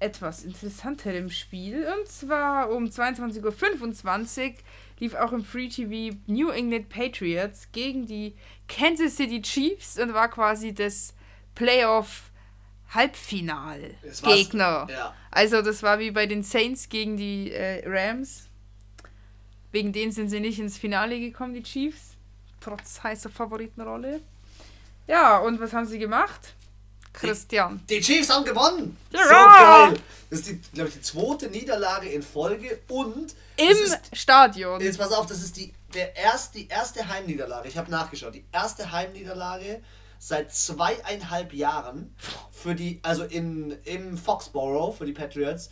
etwas interessanterem Spiel. Und zwar um 22.25 Uhr lief auch im Free TV New England Patriots gegen die Kansas City Chiefs und war quasi das Playoff Halbfinal-Gegner. Ja. Also das war wie bei den Saints gegen die äh, Rams. Wegen denen sind sie nicht ins Finale gekommen, die Chiefs. Trotz heißer Favoritenrolle. Ja, und was haben sie gemacht? Christian. Die Chiefs haben gewonnen. Ja! So geil. Das ist, die, glaube ich, die zweite Niederlage in Folge und Im ist, Stadion. jetzt pass auf, das ist die, der erst, die erste Heimniederlage. Ich habe nachgeschaut. Die erste Heimniederlage seit zweieinhalb Jahren für die, also in, im Foxborough für die Patriots.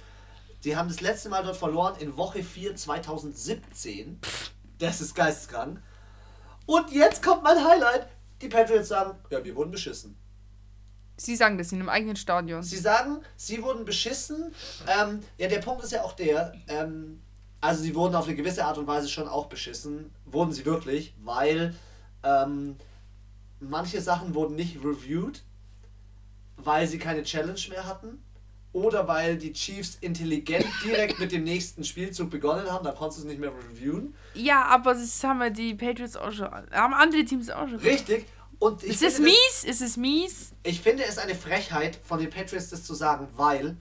Die haben das letzte Mal dort verloren in Woche 4 2017. Das ist geisteskrank. Und jetzt kommt mein Highlight. Die Patriots sagen, ja, wir wurden beschissen. Sie sagen das in einem eigenen Stadion. Sie sagen, sie wurden beschissen. Ähm, ja, der Punkt ist ja auch der, ähm, also sie wurden auf eine gewisse Art und Weise schon auch beschissen. Wurden sie wirklich, weil ähm, manche Sachen wurden nicht reviewed, weil sie keine Challenge mehr hatten. Oder weil die Chiefs intelligent direkt mit dem nächsten Spielzug begonnen haben, dann konntest du es nicht mehr reviewen. Ja, aber das haben die Patriots auch schon. Haben andere Teams auch schon. Richtig. Und ich Ist es finde mies? Ist es mies? Ich finde es eine Frechheit von den Patriots, das zu sagen, weil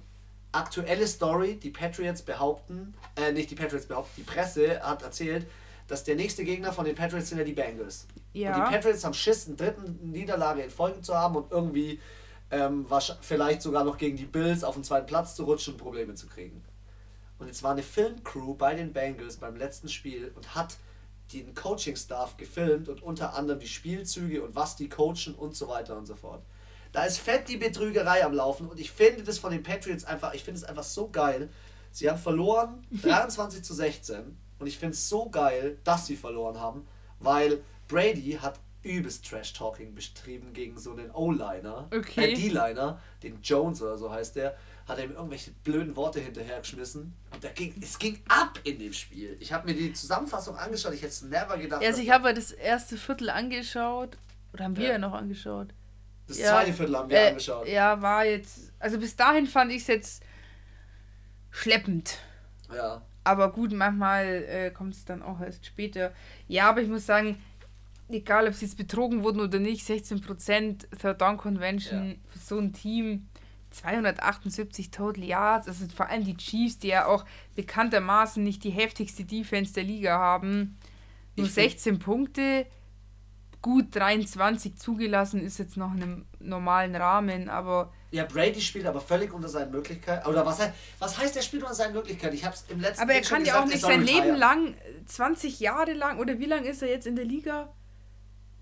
aktuelle Story, die Patriots behaupten, äh, nicht die Patriots behaupten, die Presse hat erzählt, dass der nächste Gegner von den Patriots sind ja die Bengals. Ja. Und die Patriots haben Schiss, eine dritten Niederlage in Folge zu haben und irgendwie ähm, vielleicht sogar noch gegen die Bills auf den zweiten Platz zu rutschen und Probleme zu kriegen. Und jetzt war eine Filmcrew bei den Bengals beim letzten Spiel und hat den Coaching-Staff gefilmt und unter anderem die Spielzüge und was die coachen und so weiter und so fort. Da ist fett die Betrügerei am Laufen und ich finde das von den Patriots einfach, ich finde es einfach so geil. Sie haben verloren 23 zu 16 und ich finde es so geil, dass sie verloren haben, weil Brady hat übelst Trash-Talking betrieben gegen so einen O-Liner, Okay. äh, D-Liner, den Jones oder so heißt der, hat er ihm irgendwelche blöden Worte hinterhergeschmissen und da ging, es ging ab in dem Spiel. Ich habe mir die Zusammenfassung angeschaut, ich hätte es never gedacht. Also ich habe das erste Viertel angeschaut. Oder haben wir Ja. ja noch angeschaut? das Ja, zweite Viertel haben wir Äh, angeschaut. Ja, war jetzt. Also bis dahin fand ich es jetzt schleppend. Ja. Aber gut, manchmal äh, kommt es dann auch erst später. Ja, aber ich muss sagen, egal ob sie jetzt betrogen wurden oder nicht, 16% Third Down Convention Ja. für so ein Team, 278 Total Yards, also vor allem die Chiefs, die ja auch bekanntermaßen nicht die heftigste Defense der Liga haben. Nur Ich find- 16 Punkte, gut 23 zugelassen, ist jetzt noch in einem normalen Rahmen, aber Ja, Brady spielt aber völlig unter seinen Möglichkeiten. Oder was, was heißt, er spielt unter seinen Möglichkeiten? Ich habe es im letzten Aber er kann ja auch nicht sein Leben lang, äh, 20 Jahre lang, oder wie lange ist er jetzt in der Liga?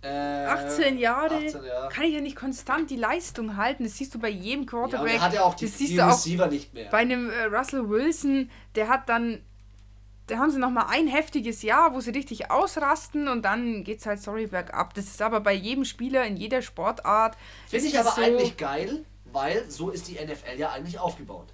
Äh, 18 Jahre 18 Jahre. kann ich ja nicht konstant die Leistung halten. Das siehst du bei jedem Ja, Quarterback. er hat ja auch die, das siehst die du auch Receiver nicht mehr. bei einem äh, Russell Wilson, der hat dann, da haben sie nochmal ein heftiges Jahr, wo sie richtig ausrasten und dann geht's halt, sorry, bergab. Das ist aber bei jedem Spieler in jeder Sportart. Finde ich aber so, eigentlich geil, weil so ist die NFL ja eigentlich aufgebaut.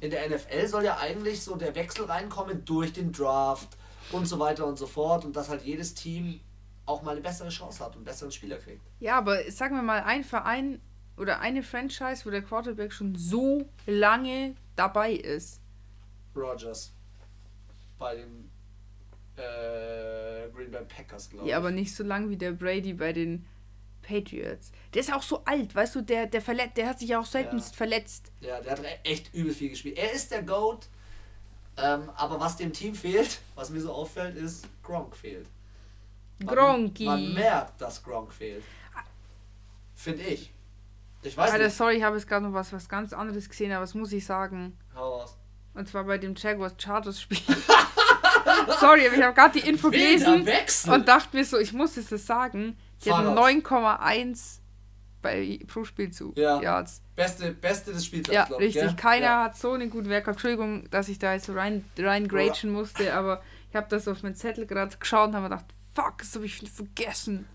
In der NFL soll ja eigentlich so der Wechsel reinkommen durch den Draft und so weiter und so fort und dass halt jedes Team auch mal eine bessere Chance hat und einen besseren Spieler kriegt. Ja, aber sagen wir mal, ein Verein oder eine Franchise, wo der Quarterback schon so lange dabei ist. Rogers bei den äh, Green Bay Packers, glaube ich. Ja, aber nicht so lang wie der Brady bei den Patriots. Der ist auch so alt, weißt du, der, der, verlet der hat sich ja auch seltenst Ja. verletzt. Ja, der hat e- echt übel viel gespielt. Er ist der GOAT, ähm, aber was dem Team fehlt, was mir so auffällt, ist Gronk fehlt. Gronki. Man merkt, dass Gronk fehlt. Finde ich. Ich weiß Alter, nicht. sorry, ich habe jetzt gerade noch was, was ganz anderes gesehen, aber das muss ich sagen. Hau raus. Und zwar bei dem Jaguars Chargers Spiel. sorry, aber ich habe gerade die Info Wilder gelesen Wechsel. und dachte mir so, ich muss jetzt das sagen. Die Fahr hatten raus. 9,1 bei pro Spielzug. Ja. Yards. Beste, Beste des Spieltags, Ja, glaub ich, richtig. gell? Keiner Ja. hat so einen guten Werk gehabt. Entschuldigung, dass ich da jetzt so rein, rein musste, aber ich habe das auf meinen Zettel gerade geschaut und habe mir gedacht, fuck, das habe ich vergessen.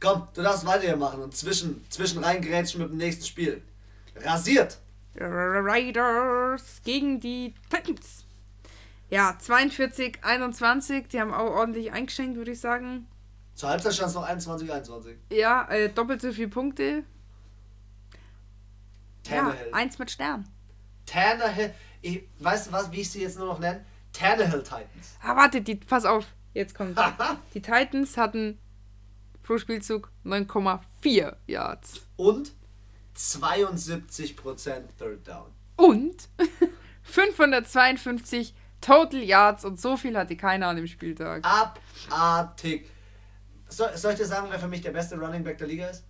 Komm, du darfst weitermachen und zwischen, zwischen reingrätschen mit dem nächsten Spiel. Rasiert. Raiders gegen die Titans. Ja, 42, 21. Die haben auch ordentlich eingeschenkt, würde ich sagen. Zur Halbzeit stand es noch 21, 21. Ja, äh, doppelt so viele Punkte. Tannehill. Ja, eins mit Stern. Tannehill. Ich, weißt du was, wie ich sie jetzt nur noch nenne? Tannehill Titans. Ah, warte, die, pass auf. Jetzt kommt. die Titans hatten pro Spielzug 9,4 Yards. Und 72% Third Down. Und 552 Total Yards und so viel hatte keiner an dem Spieltag. Abartig. So, soll ich dir sagen, wer für mich der beste Running Back der Liga ist?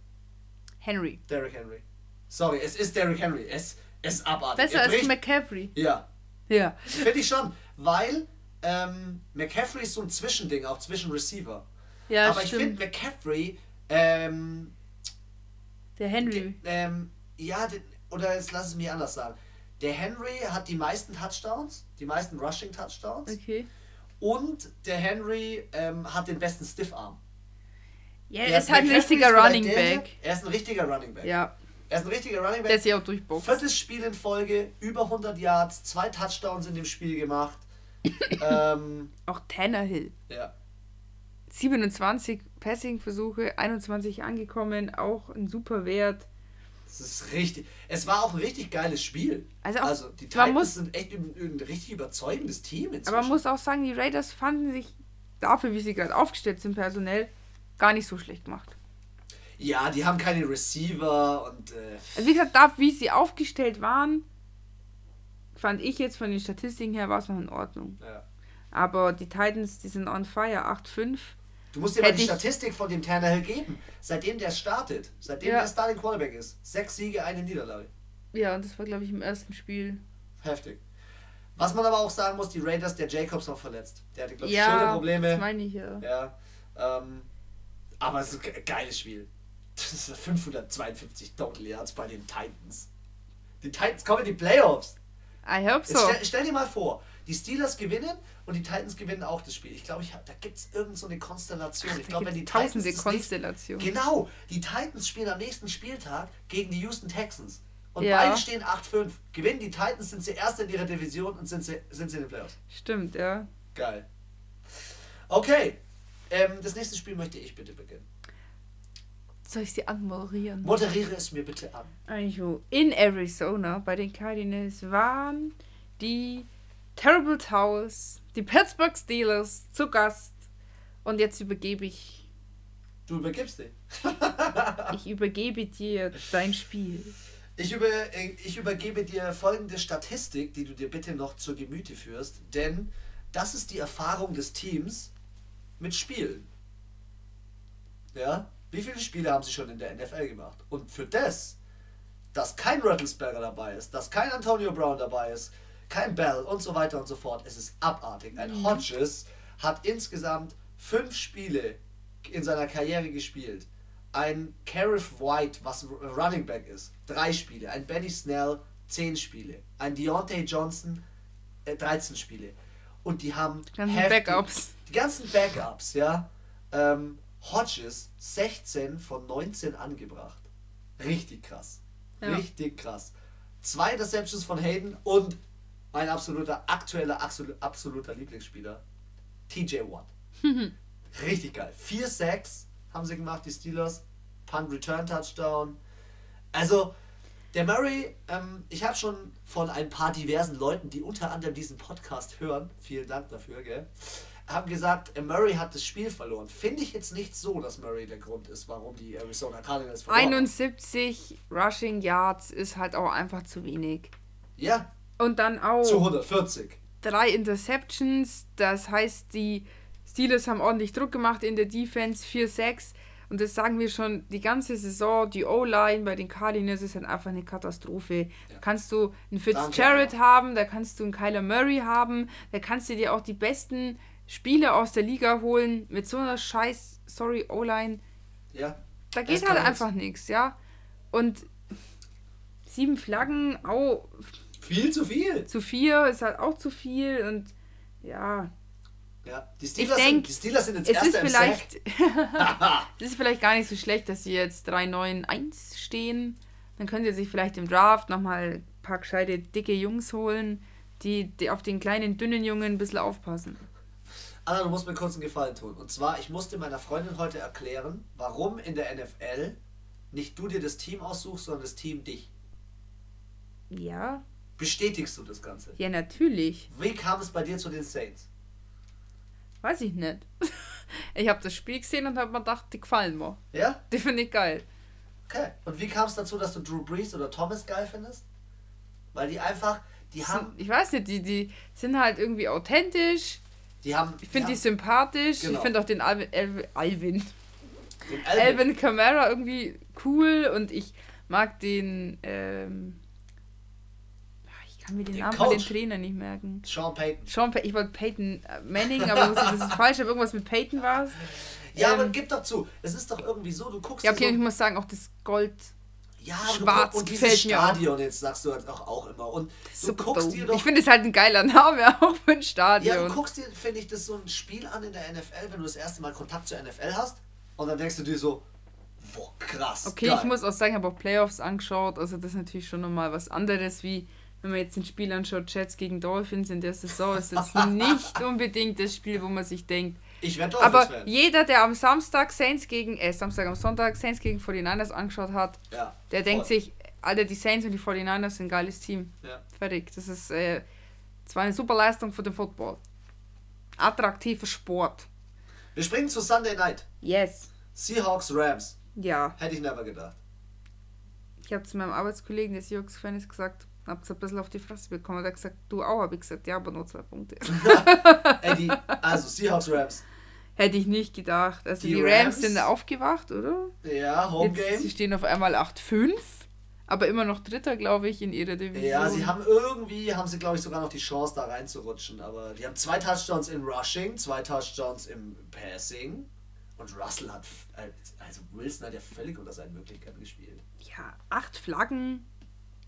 Henry. Derrick Henry. Sorry, es ist Derrick Henry. Es ist abartig. Besser Er als McCaffrey. Ja, Ja. finde ich schon. Weil ähm, McCaffrey ist so ein Zwischending, auch zwischen Receiver. Ja, Aber ich stimmt. finde McCaffrey, ähm, Der Henry. Ähm, ja, den, oder jetzt lass es mich anders sagen. Der Henry hat die meisten Touchdowns, die meisten Rushing Touchdowns. Okay. Und der Henry ähm, hat den besten Stiffarm. Ja, Der er ist halt ein richtiger Running der Back. Er ist ein richtiger Running Back. Ja, Er ist ein richtiger Running der Back. ist ja auch durchboxt. Viertes Spiel in Folge, über 100 Yards, zwei Touchdowns in dem Spiel gemacht. Ähm, Auch Tannehill. ja. 27 Passing-Versuche, 21 angekommen, auch ein super Wert. Es ist richtig. Es war auch ein richtig geiles Spiel. Also auch- also die Titans muss- sind echt ein, ein richtig überzeugendes Team inzwischen. Aber man muss auch sagen, die Raiders fanden sich dafür, wie sie gerade aufgestellt sind, personell, gar nicht so schlecht gemacht. ja, die haben keine Receiver und äh, Also wie gesagt, da, wie sie aufgestellt waren, fand ich jetzt von den Statistiken her, war es noch in Ordnung. ja. Aber die Titans, die sind on fire, 8-5. Du musst dir mal die Statistik von dem Tannehill geben. Seitdem der startet, seitdem Ja. der Starting Quarterback ist, sechs Siege, eine Niederlage. Ja, und das war, glaube ich, im ersten Spiel. Heftig. Was man aber auch sagen muss, die Raiders, der Jacobs noch verletzt. Der hatte, glaube ich, Ja, das Schulterprobleme. meine ich ja. Ja. Ähm, aber es ist ein ge- geiles Spiel. Das ist 552 Total Yards bei den Titans. Die Titans kommen in die Playoffs. I hope so. stell, stell dir mal vor, die Steelers gewinnen und die Titans gewinnen auch das Spiel. Ich glaube, ich hab, da gibt es irgendeine so eine Konstellation. Ich Da glaube, wenn die Titans. das nächste-. Genau, die Titans spielen am nächsten Spieltag gegen die Houston Texans. Und Ja. beide stehen 8-5. Gewinnen die Titans, sind sie erst in ihrer Division und sind sie, sind sie in den Playoffs. Stimmt, ja. Geil. Okay, ähm, das nächste Spiel möchte ich bitte beginnen. Soll ich sie anmoderieren? Moderiere es mir bitte an. Also, in Arizona bei den Cardinals waren die Terrible Towers, die Pittsburgh Steelers zu Gast. Und jetzt übergebe ich, Du übergibst den. ich übergebe dir dein Spiel. Ich, über, äh, ich übergebe dir folgende Statistik, die du dir bitte noch zur Gemüte führst, denn das ist die Erfahrung des Teams mit Spielen. Ja? Wie viele Spiele haben sie schon in der NFL gemacht? Und für das, dass kein Rattlesberger dabei ist, dass kein Antonio Brown dabei ist, kein Bell und so weiter und so fort, es ist abartig. Ein Hodges hat insgesamt fünf Spiele in seiner Karriere gespielt. Ein Carif White, was Running Back ist, drei Spiele. Ein Benny Snell, zehn Spiele. Ein Deontay Johnson, äh, 13 Spiele. Und die haben Die ganzen heftig- Backups. Die ganzen Backups, ja. Ähm, Hodges 16 von 19 angebracht. Richtig krass. Ja. Richtig krass. Zwei Interceptions von Hayden und mein absoluter, aktueller, absolu- absoluter Lieblingsspieler, TJ Watt. Richtig geil. Vier Sacks haben sie gemacht, die Steelers. Punt Return Touchdown. Also, der Murray, ähm, ich habe schon von ein paar diversen Leuten, die unter anderem diesen Podcast hören, vielen Dank dafür, gell, haben gesagt, äh, Murray hat das Spiel verloren. Finde ich jetzt nicht so, dass Murray der Grund ist, warum die Arizona Cardinals verloren haben. 71 Rushing Yards ist halt auch einfach zu wenig. Ja, Und dann auch zu 140. drei Interceptions. Das heißt, die Steelers haben ordentlich Druck gemacht in der Defense, 4-6. Und das sagen wir schon die ganze Saison. Die O-Line bei den Cardinals ist halt einfach eine Katastrophe. Da kannst du einen Fitzgerald Danke, haben, da kannst du einen Kyler Murray haben, da kannst du dir auch die besten Spieler aus der Liga holen. Mit so einer scheiß, sorry, O-Line. Ja. Da geht halt einfach nichts, ja. Und sieben Flaggen, au, Viel zu viel. zu vier ist halt auch zu viel. Und ja, Ja. Die Steelers, denk, sind, die Steelers sind jetzt es ist erster im vielleicht, es ist vielleicht gar nicht so schlecht, dass sie jetzt 3-9-1 stehen. Dann könnt ihr sich vielleicht im Draft nochmal ein paar gescheite, dicke Jungs holen, die, die auf den kleinen, dünnen Jungen ein bisschen aufpassen. Anna, du musst mir kurz einen Gefallen tun. Und zwar, ich musste meiner Freundin heute erklären, warum in der NFL nicht du dir das Team aussuchst, sondern das Team dich. Ja, Bestätigst du das Ganze? ja, natürlich. Wie kam es bei dir zu den Saints? Weiß ich nicht. Ich habe das Spiel gesehen und habe mir gedacht, die gefallen mir. Ja? Die finde ich geil. Okay. Und wie kam es dazu, dass du Drew Brees oder Thomas geil findest? Weil die einfach, die haben, Sind, ich weiß nicht, die, die sind halt irgendwie authentisch. Die haben, Ich finde die haben sympathisch. Genau. Ich finde auch den Alvin, Alvin, Alvin, den Alvin. Alvin Kamara irgendwie cool und ich mag den, ähm, ach, ich kann mir den, Den Namen von den Coach. Trainer nicht merken. Sean Payton. Sean Pay ich wollte Peyton äh, Manning, aber das ist falsch, aber irgendwas mit Peyton war es. Ja, Ähm, aber gib doch zu. Es ist doch irgendwie so, du guckst Ja, okay, so, ich muss sagen, auch das Gold Ja, Schwarz und dieses gefällt mir auch. Stadion, jetzt sagst du halt auch, auch immer. Und du guckst dumm. dir doch Ich finde es halt ein geiler Name auch für ein Stadion. Ja, du guckst dir, finde ich, das so ein Spiel an in der NFL, wenn du das erste Mal Kontakt zur NFL hast und dann denkst du dir so, boah, krass. Okay, geil. ich muss auch sagen, ich habe auch Playoffs angeschaut. Also das ist natürlich schon nochmal was anderes, wie wenn man jetzt ein Spiel anschaut, Jets gegen Dolphins in der Saison, ist das nicht unbedingt das Spiel, wo man sich denkt. Ich werde Aber Dolphins-Fan. jeder, der am Samstag Saints gegen, äh, Samstag am Sonntag Saints gegen 49ers angeschaut hat, Ja, der denkt voll. sich, Alter, die Saints und die 49ers sind ein geiles Team. Ja. Fertig. Das ist äh, zwar eine super Leistung für den Football. Attraktiver Sport. Wir springen zu Sunday Night. Yes. Seahawks Rams. Ja. Hätte ich never gedacht. Ich habe zu meinem Arbeitskollegen, der Seahawks-Fan ist, gesagt, hab ein bisschen auf die Fresse bekommen. Er hat gesagt, du auch, habe ich gesagt, ja, aber nur zwei Punkte. Ey, die, also Seahawks Rams. Hätte ich nicht gedacht. Also Die die, Rams, Rams? sind aufgewacht, oder? Ja, Home Jetzt, sie Game. stehen auf einmal 8-5, aber immer noch Dritter, glaube ich, in ihrer Division. Ja, sie haben irgendwie, haben sie glaube ich sogar noch die Chance da reinzurutschen, aber die haben zwei Touchdowns in Rushing, zwei Touchdowns im Passing und Russell hat, also Wilson hat ja völlig unter seinen Möglichkeiten gespielt. Ja, acht Flaggen,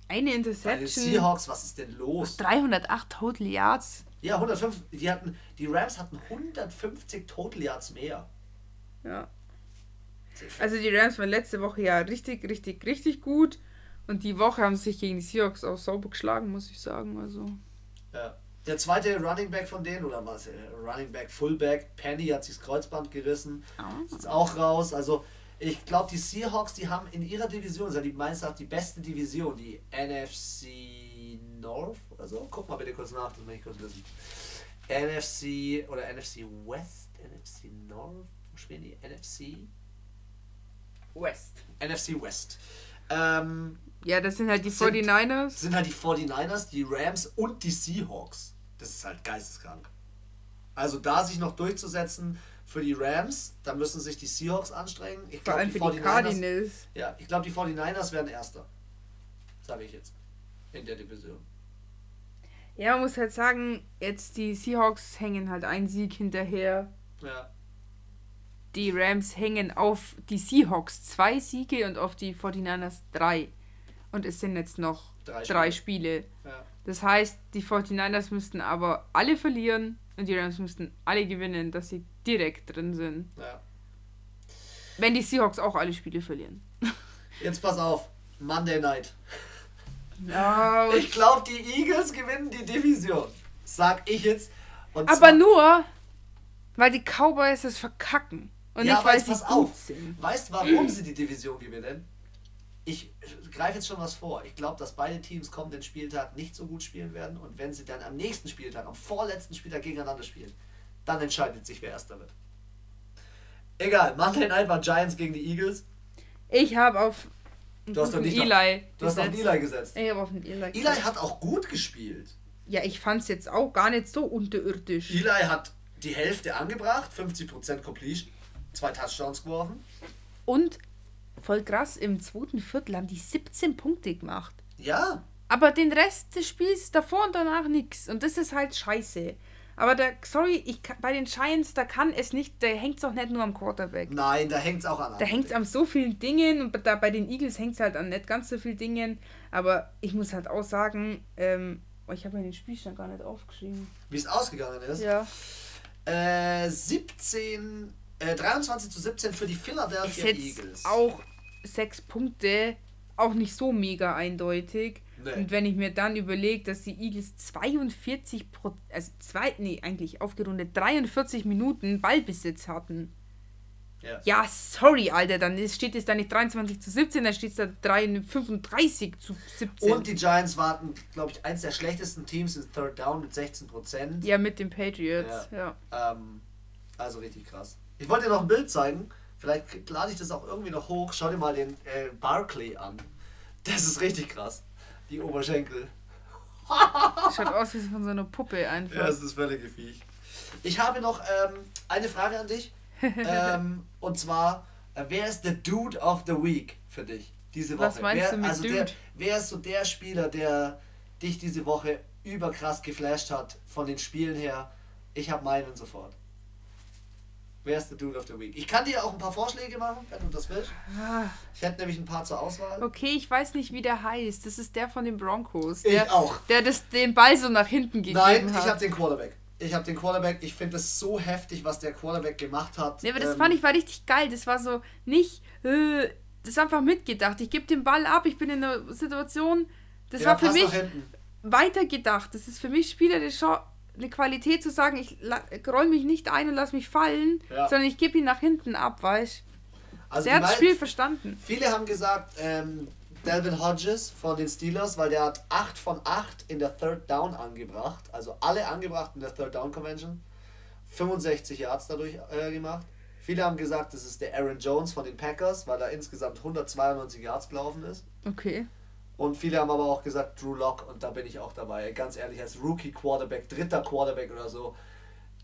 eine Bei den Interception, Seahawks, was ist denn los? 308 Total Yards. Ja, 105, die hatten, die Rams hatten 150 Total Yards mehr. Ja. Also die Rams waren letzte Woche ja richtig, richtig, richtig gut. Und die Woche haben sie sich gegen die Seahawks auch sauber geschlagen, muss ich sagen. Also. Ja. Der zweite Running Back von denen, oder was? äh, Running Back, Fullback, Penny hat sich das Kreuzband gerissen. Ist jetzt auch raus. Also ich glaube, die Seahawks, die haben in ihrer Division, ist ja die meines Erachtens die beste Division, die NFC North oder so. Guck mal bitte kurz nach, das möchte ich kurz wissen. NFC oder NFC West, NFC North, wo spielen die? NFC? West. NFC West. Ähm, Ja, das sind halt die Sind- 49ers. sind halt die 49ers, die Rams und die Seahawks. Das ist halt geisteskrank. Also da sich noch durchzusetzen für die Rams, da müssen sich die Seahawks anstrengen. Ich glaube, die für die 49ers, Cardinals. ja, ich glaube, die 49ers werden Erster. Sage ich jetzt. In der Division. Ja, man muss halt sagen, jetzt die Seahawks hängen halt einen Sieg hinterher. Ja. Die Rams hängen auf die Seahawks zwei Siege und auf die 49ers drei. Und es sind jetzt noch Drei drei Spiele. ja. Das heißt, die 49ers müssten aber alle verlieren und die Rams müssten alle gewinnen, dass sie direkt drin sind. ja. Wenn die Seahawks auch alle Spiele verlieren. Jetzt pass auf. Monday Night. Ja, Ich glaube, die Eagles gewinnen die Division. Sag ich jetzt. Und aber nur, weil die Cowboys es verkacken. Und ja, nicht, weil sie pass gut sind. Weißt du, warum sie die Division gewinnen? Ich greife jetzt schon was vor. Ich glaube, dass beide Teams kommenden Spieltag nicht so gut spielen werden. Und wenn sie dann am nächsten Spieltag, am vorletzten Spieltag gegeneinander spielen, dann entscheidet sich, wer Erster wird. Egal, Monday Night war Giants gegen die Eagles. Ich habe auf Du hast doch nicht auf- Eli Du hast auf gesetzt. Eli gesetzt. Ich habe auf den Eli Eli gesetzt. hat auch gut gespielt. Ja, ich fand es jetzt auch gar nicht so unterirdisch. Eli hat die Hälfte angebracht, 50% Completion, zwei Touchdowns geworfen. Und voll krass, im zweiten Viertel haben die 17 Punkte gemacht. Ja, Aber den Rest des Spiels davor und danach nichts. Und das ist halt scheiße. Aber da, sorry, ich, bei den Giants, da kann es nicht, da hängt es auch nicht nur am Quarterback. nein, da hängt es auch an. Da hängt es an so vielen Dingen und da bei den Eagles hängt es halt an nicht ganz so vielen Dingen. Aber ich muss halt auch sagen, ähm, oh, ich habe mir den Spielstand gar nicht aufgeschrieben. Wie es ausgegangen ist. Ja. Äh, 17, äh, 23 zu 17 für die Philadelphia Eagles. auch sechs Punkte, auch nicht so mega eindeutig. Nee. Und wenn ich mir dann überlege, dass die Eagles 42 Pro, also zwei, nee, eigentlich aufgerundet 43 Minuten Ballbesitz hatten. Ja. Ja, sorry, Alter, dann ist, steht es da nicht 23 zu 17, dann steht es da 3, 35 zu 17. Und die Giants warten, glaube ich, eins der schlechtesten Teams in Third Down mit 16 Prozent. ja, mit den Patriots, ja. Ähm, also richtig krass. Ich wollte dir noch ein Bild zeigen. Vielleicht lade ich das auch irgendwie noch hoch. Schau dir mal den äh, Barclay an. Das ist richtig krass. Die Oberschenkel. Schaut aus wie von so einer Puppe einfach. Ja, das ist völlig Viech. Ich habe noch ähm, eine Frage an dich. ähm, und zwar, äh, wer ist der Dude of the Week für dich diese Woche? Was meinst wer, du mit also Dude? Der, wer ist so der Spieler, der dich diese Woche überkrass geflasht hat von den Spielen her? Ich habe meinen sofort. Wer ist der Dude of the Week? Ich kann dir auch ein paar Vorschläge machen, wenn du das willst. Ah, Ich hätte nämlich ein paar zur Auswahl. okay, ich weiß nicht, wie der heißt. Das ist der von den Broncos. Ich Der, auch. Der das, den Ball so nach hinten gegeben Nein, ich hat. habe den Quarterback. Ich habe den Quarterback. Ich finde es so heftig, was der Quarterback gemacht hat. Nee, aber das Ähm, fand ich war richtig geil. Das war so nicht, äh, das ist einfach mitgedacht. Ich gebe den Ball ab, ich bin in einer Situation, das ja, war für mich weitergedacht. Das ist für mich spielerisch schon eine Qualität zu sagen, ich roll mich nicht ein und lass mich fallen, Ja. sondern ich gebe ihn nach hinten ab, weißt Also Der hat das Spiel verstanden. Viele haben gesagt, ähm, Delvin Hodges von den Steelers, weil der hat 8 von 8 in der Third Down angebracht. Also alle angebracht in der Third Down Convention. 65 Yards dadurch äh, gemacht. Viele haben gesagt, das ist der Aaron Jones von den Packers, weil er insgesamt 192 Yards gelaufen ist. Okay. Und viele haben aber auch gesagt Drew Lock und da bin ich auch dabei. Ganz ehrlich, als Rookie Quarterback, dritter Quarterback oder so,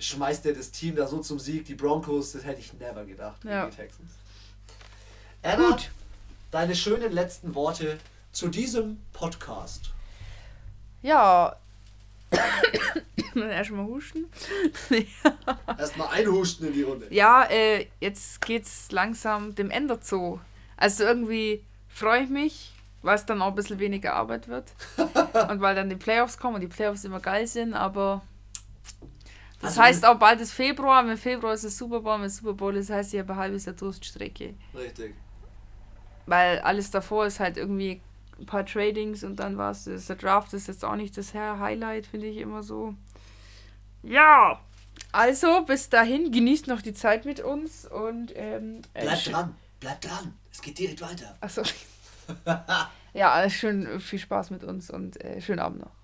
schmeißt er das Team da so zum Sieg. Die Broncos, das hätte ich never gedacht Ja. die Texans. Anna, Gut. deine schönen letzten Worte zu diesem Podcast. Ja. Erstmal husten. Erstmal einhusten in die Runde. Ja, äh, jetzt geht's langsam dem Ende zu. Also irgendwie freue ich mich, weil es dann auch ein bisschen weniger Arbeit wird. und weil dann die Playoffs kommen und die Playoffs immer geil sind, aber das Also heißt auch bald ist Februar, wenn Februar ist es Super Bowl, wenn Super Bowl ist, heißt ich habe ein halbes Jahr Durststrecke. Richtig. Weil alles davor ist halt irgendwie ein paar Tradings und dann war es das. Der Draft ist jetzt auch nicht das Highlight, finde ich immer so. Ja! Also, bis dahin, genießt noch die Zeit mit uns und ähm, äh, Bleib sch- dran, bleib dran. Es geht direkt weiter. Achso. Ja, schön viel Spaß mit uns und äh, schönen Abend noch.